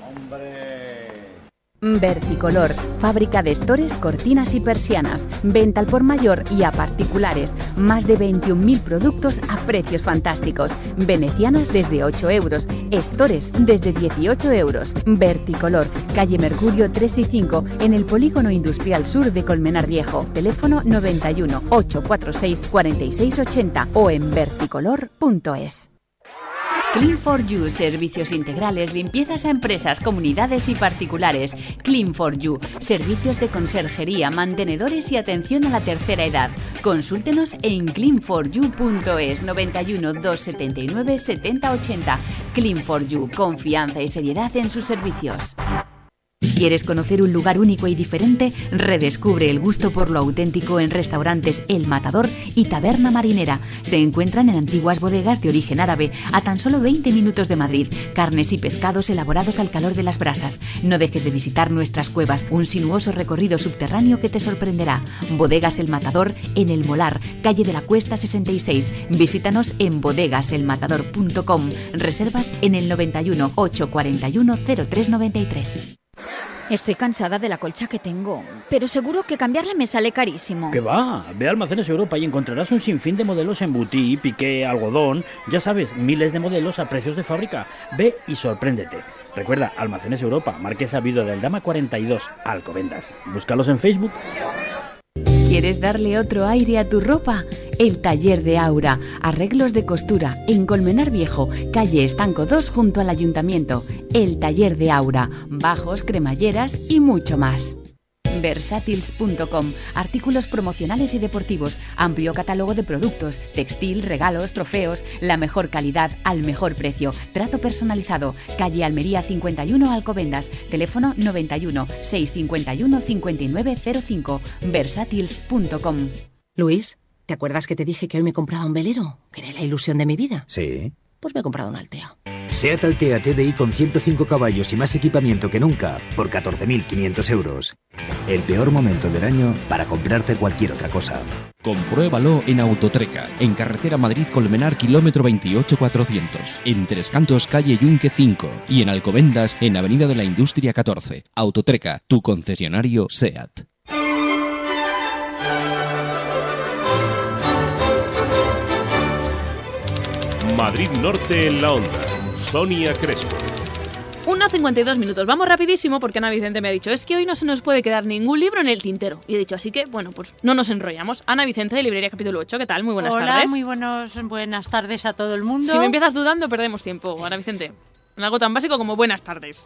Verticolor, fábrica de estores, cortinas y persianas. Venta al por mayor y a particulares. Más de 21.000 productos a precios fantásticos. Venecianas desde 8 euros. Estores desde 18 euros. Verticolor, calle Mercurio 3 y 5 en el Polígono Industrial Sur de Colmenar Viejo. Teléfono 91 846 4680 o en verticolor.es. Clean for You, servicios integrales, limpiezas a empresas, comunidades y particulares. Clean for You, servicios de conserjería, mantenedores y atención a la tercera edad. Consúltenos en cleanforyou.es 91 279 7080. Clean for You, confianza y seriedad en sus servicios. ¿Quieres conocer un lugar único y diferente? Redescubre el gusto por lo auténtico en restaurantes El Matador y Taberna Marinera. Se encuentran en antiguas bodegas de origen árabe, a tan solo 20 minutos de Madrid. Carnes y pescados elaborados al calor de las brasas. No dejes de visitar nuestras cuevas, un sinuoso recorrido subterráneo que te sorprenderá. Bodegas El Matador en El Molar, calle de la Cuesta 66. Visítanos en bodegaselmatador.com. Reservas en el 91 841 0393. Estoy cansada de la colcha que tengo, pero seguro que cambiarla me sale carísimo. Que va, ve a Almacenes Europa y encontrarás un sinfín de modelos en butí, piqué, algodón, ya sabes, miles de modelos a precios de fábrica. Ve y sorpréndete. Recuerda, Almacenes Europa, Marquesa Viuda del Dama 42, Alcobendas. Búscalos en Facebook. ¿Quieres darle otro aire a tu ropa? El taller de Aura, arreglos de costura, en Colmenar Viejo, calle Estanco 2 junto al ayuntamiento. El taller de Aura, bajos, cremalleras y mucho más. Versatils.com, artículos promocionales y deportivos, amplio catálogo de productos, textil, regalos, trofeos, la mejor calidad al mejor precio, trato personalizado, calle Almería 51 Alcobendas, teléfono 91 651 5905, versatils.com. Luis, ¿te acuerdas que te dije que hoy me compraba un velero? Que era la ilusión de mi vida. Sí. Pues me he comprado un Altea. SEAT Altea TDI con 105 caballos y más equipamiento que nunca por 14.500 euros. El peor momento del año para comprarte cualquier otra cosa. Compruébalo en Autotreca, en carretera Madrid-Colmenar, kilómetro 28400, en Tres Cantos, calle Yunque 5 y en Alcobendas, en Avenida de la Industria 14. Autotreca, tu concesionario SEAT. Madrid Norte en la onda. Sonia Crespo. 1.52 minutos. Vamos rapidísimo porque Ana Vicente me ha dicho, es que hoy no se nos puede quedar ningún libro en el tintero. Y he dicho, así que, bueno, pues no nos enrollamos. Ana Vicente de Librería Capítulo 8, ¿qué tal? Muy buenas Hola, tardes. muy buenos, buenas tardes a todo el mundo. Si me empiezas dudando, perdemos tiempo, Ana Vicente. En algo tan básico como buenas tardes.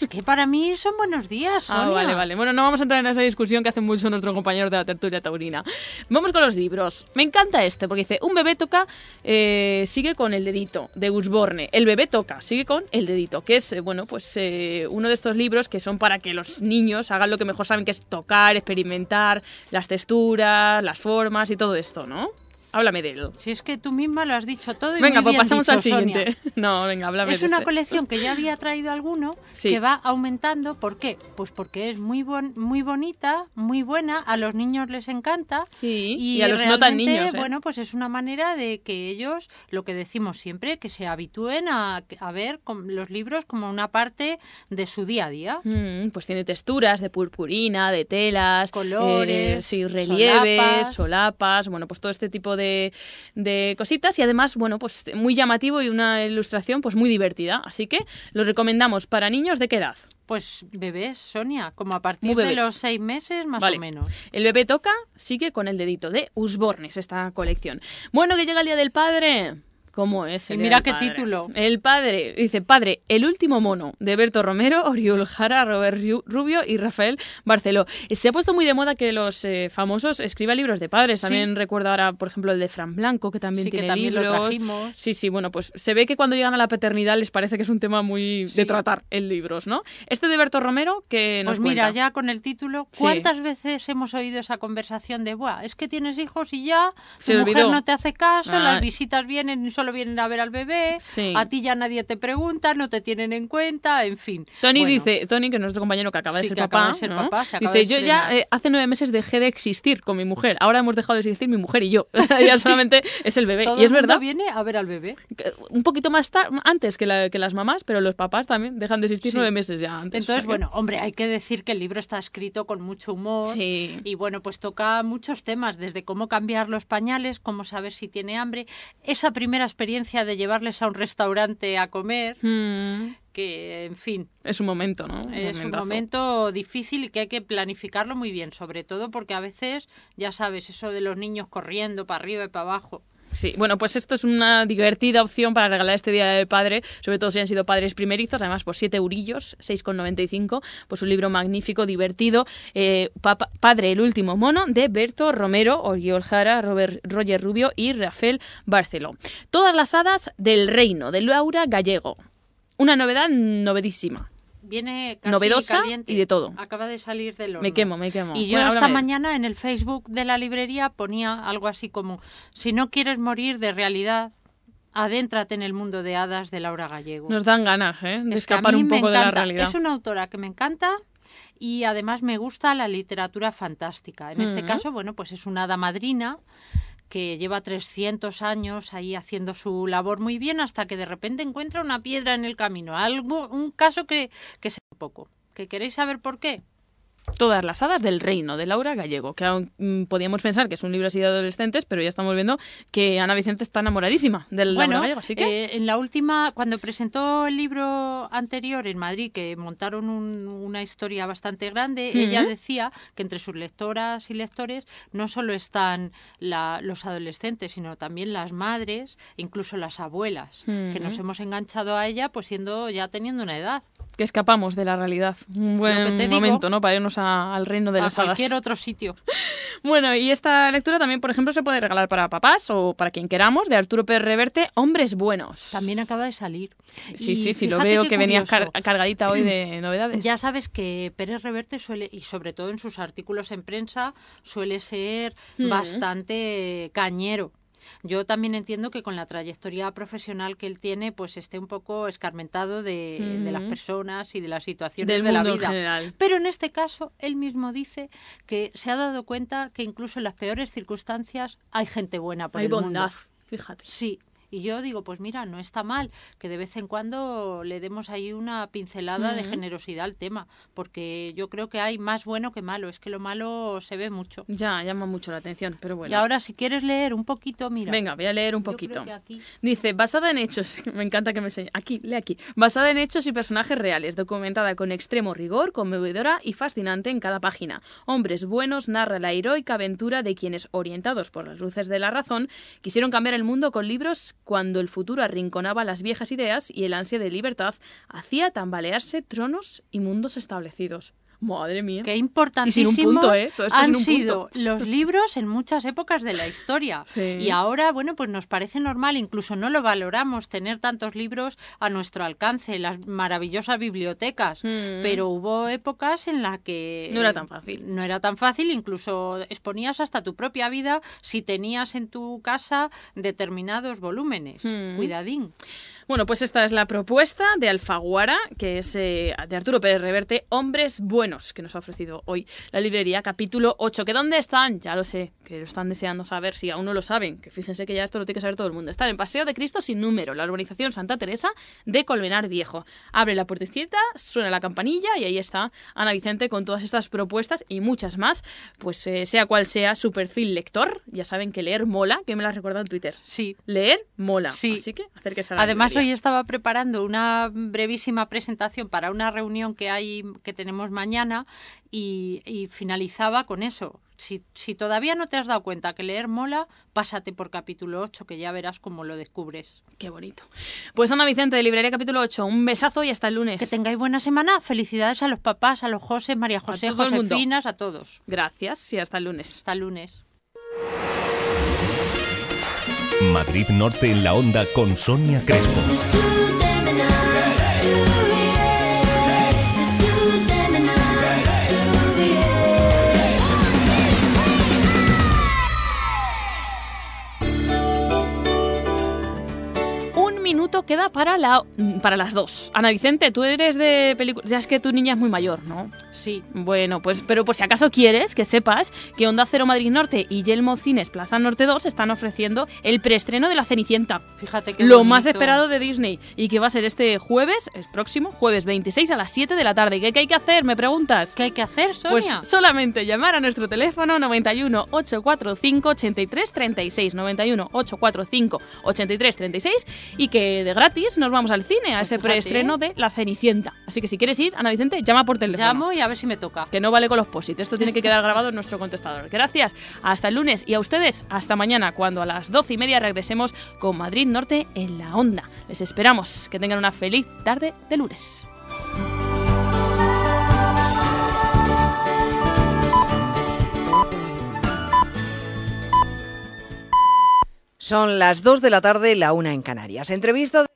Es que para mí son buenos días, Sonia. Ah, vale, vale. Bueno, no vamos a entrar en esa discusión que hace mucho nuestro compañero de la tertulia taurina. Vamos con los libros. Me encanta este, porque dice, un bebé toca, eh, sigue con el dedito, de Usborne. El bebé toca, sigue con el dedito, que es, eh, bueno, pues eh, uno de estos libros que son para que los niños hagan lo que mejor saben, que es tocar, experimentar las texturas, las formas y todo esto, ¿no? Háblame de él. Si es que tú misma lo has dicho todo y Venga, muy pues bien pasamos dicho, al siguiente. Sonia. No, venga, háblame Es de una este. colección que ya había traído alguno Sí. que va aumentando. ¿Por qué? Pues porque es muy bon- muy bonita, muy buena, a los niños les encanta. Sí, y, y a los no tan niños, ¿eh? Bueno, pues es una manera de que ellos, lo que decimos siempre, que se habitúen a, a ver los libros como una parte de su día a día. Mm, pues tiene texturas de purpurina, de telas, Colores, eh, sí, relieves, solapas. solapas. bueno, pues todo este tipo de, de cositas y además, bueno, pues muy llamativo y una ilustración pues muy divertida. Así que lo recomendamos para niños de qué edad. Pues bebés, Sonia, como a partir de los seis meses más Vale. o menos. El bebé toca, sigue con el dedito de Usbornes, esta colección. Bueno, que llega el Día del Padre. ¿Cómo es? Y mira qué Padre? título. El padre, dice, padre, el último mono, de Berto Romero, Oriol Jara, Robert Ru- Rubio y Rafael Barceló. Eh, Se ha puesto muy de moda que los eh, famosos escriban libros de padres. También recuerdo ahora, por ejemplo, el de Fran Blanco, que también Sí, que tiene también libros. Sí, sí, bueno, pues se ve que cuando llegan a la paternidad les parece que es un tema muy de tratar en libros, ¿no? Este de Berto Romero, que nos Pues mira, cuenta? ya con el título. ¿cuántas veces hemos oído esa conversación de, Buah, es que tienes hijos y ya, Se tu mujer olvidó". no te hace caso, Ah. las visitas vienen y solo vienen a ver al bebé, Sí. a ti ya nadie te pregunta, no te tienen en cuenta, en fin. Tony Bueno, dice, Tony, que es nuestro compañero que acaba de Sí, ser que papá, acaba de ser ¿no? papá, se acaba dice, de yo ya eh, hace nueve meses dejé de existir con mi mujer, ahora hemos dejado de existir mi mujer y yo, ya solamente es el bebé. Todo y es el mundo verdad, viene a ver al bebé. un poquito más tar- antes que, la- que las mamás, pero los papás también dejan de existir Sí. nueve meses ya antes. Entonces, o sea que- bueno, hombre, hay que decir que el libro está escrito con mucho humor y bueno, pues toca muchos temas, desde cómo cambiar los pañales, cómo saber si tiene hambre, esa primera experiencia de llevarles a un restaurante a comer, Mm, que en fin, es un momento, ¿no? es un momento difícil y que hay que planificarlo muy bien, sobre todo porque a veces, ya sabes, eso de los niños corriendo para arriba y para abajo. Sí, bueno, pues esto es una divertida opción para regalar este Día del Padre, sobre todo si han sido padres primerizos, además por 7 eurillos, 6,95, pues un libro magnífico, divertido, eh, Padre el último mono, de Berto Romero, Oriol Jara, Robert, Roger Rubio y Rafael Barceló. Todas las hadas del reino, de Laura Gallego. Una novedad novedísima. Viene casi Novedosa caliente. y de todo. Acaba de salir del horno. Me quemo, me quemo. Y yo Bueno, esta mañana en el Facebook de la librería ponía algo así como, si no quieres morir de realidad, adéntrate en el mundo de hadas de Laura Gallego. Nos dan ganas ¿eh? de Es escapar un poco de la realidad. Es una autora que me encanta y además me gusta la literatura fantástica. En este Ujú. caso, bueno, pues es una hada madrina que lleva 300 años ahí haciendo su labor muy bien hasta que de repente encuentra una piedra en el camino. Algo, un caso que, que sé poco. ¿Que queréis saber por qué? Todas las hadas del reino, de Laura Gallego, que aún mm, podíamos pensar que es un libro así de adolescentes, pero ya estamos viendo que Ana Vicente está enamoradísima del Bueno, Laura Gallego, así que... eh, en la última, cuando presentó el libro anterior en Madrid, que montaron un- una historia bastante grande, ella decía que entre sus lectoras y lectores no solo están la- los adolescentes, sino también las madres, incluso las abuelas, que nos hemos enganchado a ella, pues siendo ya teniendo una edad. que escapamos de la realidad. Un buen digo, momento, ¿no? Para irnos a- al reino de a las hadas. cualquier otro sitio. Bueno, y esta lectura también, por ejemplo, se puede regalar para papás o para quien queramos, de Arturo Pérez Reverte, Hombres Buenos. También acaba de salir. Sí, Y sí, sí, lo veo que venía curioso. car- cargadita hoy de novedades. Ya sabes que Pérez Reverte suele, y sobre todo en sus artículos en prensa, suele ser Mm. bastante cañero. Yo también entiendo que con la trayectoria profesional que él tiene, pues esté un poco escarmentado de, de las personas y de las situaciones Del de la mundo en vida. general. Pero en este caso, él mismo dice que se ha dado cuenta que incluso en las peores circunstancias hay gente buena por Hay el mundo. bondad, fíjate. Sí. Y yo digo, pues mira, no está mal que de vez en cuando le demos ahí una pincelada de generosidad al tema, porque yo creo que hay más bueno que malo, es que lo malo se ve mucho. Ya, llama mucho la atención, pero bueno. Y ahora si quieres leer un poquito, mira. Venga, voy a leer un poquito. aquí- Dice, basada en hechos, me encanta que me enseñe, aquí, lee aquí, basada en hechos y personajes reales, documentada con extremo rigor, conmovedora y fascinante en cada página. Hombres buenos narra la heroica aventura de quienes, orientados por las luces de la razón, quisieron cambiar el mundo con libros cuando el futuro arrinconaba las viejas ideas y el ansia de libertad hacía tambalearse tronos y mundos establecidos. Madre mía. Qué importantísimos ¿eh? han sido los libros en muchas épocas de la historia. Y ahora, bueno, pues nos parece normal, incluso no lo valoramos, tener tantos libros a nuestro alcance, las maravillosas bibliotecas. Mm. Pero hubo épocas en las que... No era tan fácil. No era tan fácil, incluso exponías hasta tu propia vida si tenías en tu casa determinados volúmenes. Mm. Cuidadín. Bueno, pues esta es la propuesta de Alfaguara, que es eh, de Arturo Pérez Reverte, Hombres Buenos, que nos ha ofrecido hoy la librería, capítulo 8. ¿Que dónde están? Ya lo sé, que lo están deseando saber, si aún no lo saben, que fíjense que ya esto lo tiene que saber todo el mundo. Están en Paseo de Cristo sin número, la urbanización Santa Teresa de Colmenar Viejo. Abre la puertecita, suena la campanilla y ahí está Ana Vicente con todas estas propuestas y muchas más. Pues eh, sea cual sea su perfil lector, ya saben que leer mola, que me lo has recordado en Twitter. Sí. Leer mola. Sí. Así que acérquese a la Además, hoy estaba preparando una brevísima presentación para una reunión que hay que tenemos mañana y, finalizaba con eso. Si, si, todavía no te has dado cuenta que leer mola, pásate por capítulo 8, que ya verás cómo lo descubres. Qué bonito. Pues Ana Vicente, de Librería Capítulo 8, un besazo y hasta el lunes. Que tengáis buena semana. Felicidades a los papás, a los José, María José, Josefinas, a todos. Gracias y hasta el lunes. Hasta el lunes. Madrid Norte en la onda con Sonia Crespo. Queda para, la, para las dos. Ana Vicente, tú eres de películas. Ya es que tu niña es muy mayor, ¿no? Sí. Bueno, pues, pero por si acaso quieres que sepas que Onda Cero Madrid Norte y Yelmo Cines Plaza Norte 2 están ofreciendo el preestreno de La Cenicienta. Fíjate que. Lo más esperado de Disney. Y que va a ser este jueves, el próximo, jueves 26 a las 7 de la tarde. ¿Qué, hay que hacer? ¿Me preguntas? ¿Qué hay que hacer, Sonia? Pues solamente llamar a nuestro teléfono 91 845 83 36. 91 845 83 36 y que de gratis nos vamos al cine a pues ese preestreno ¿eh? de La Cenicienta. Así que si quieres ir, Ana Vicente, llama por teléfono. Llamo y a ver si me toca. Que no vale con los posits. Esto tiene que quedar grabado en nuestro contestador. Gracias. Hasta el lunes y a ustedes hasta mañana, cuando a las doce y media regresemos con Madrid Norte en la onda. Les esperamos. Que tengan una feliz tarde de lunes. Son las 2 de la tarde, la una en Canarias. Entrevista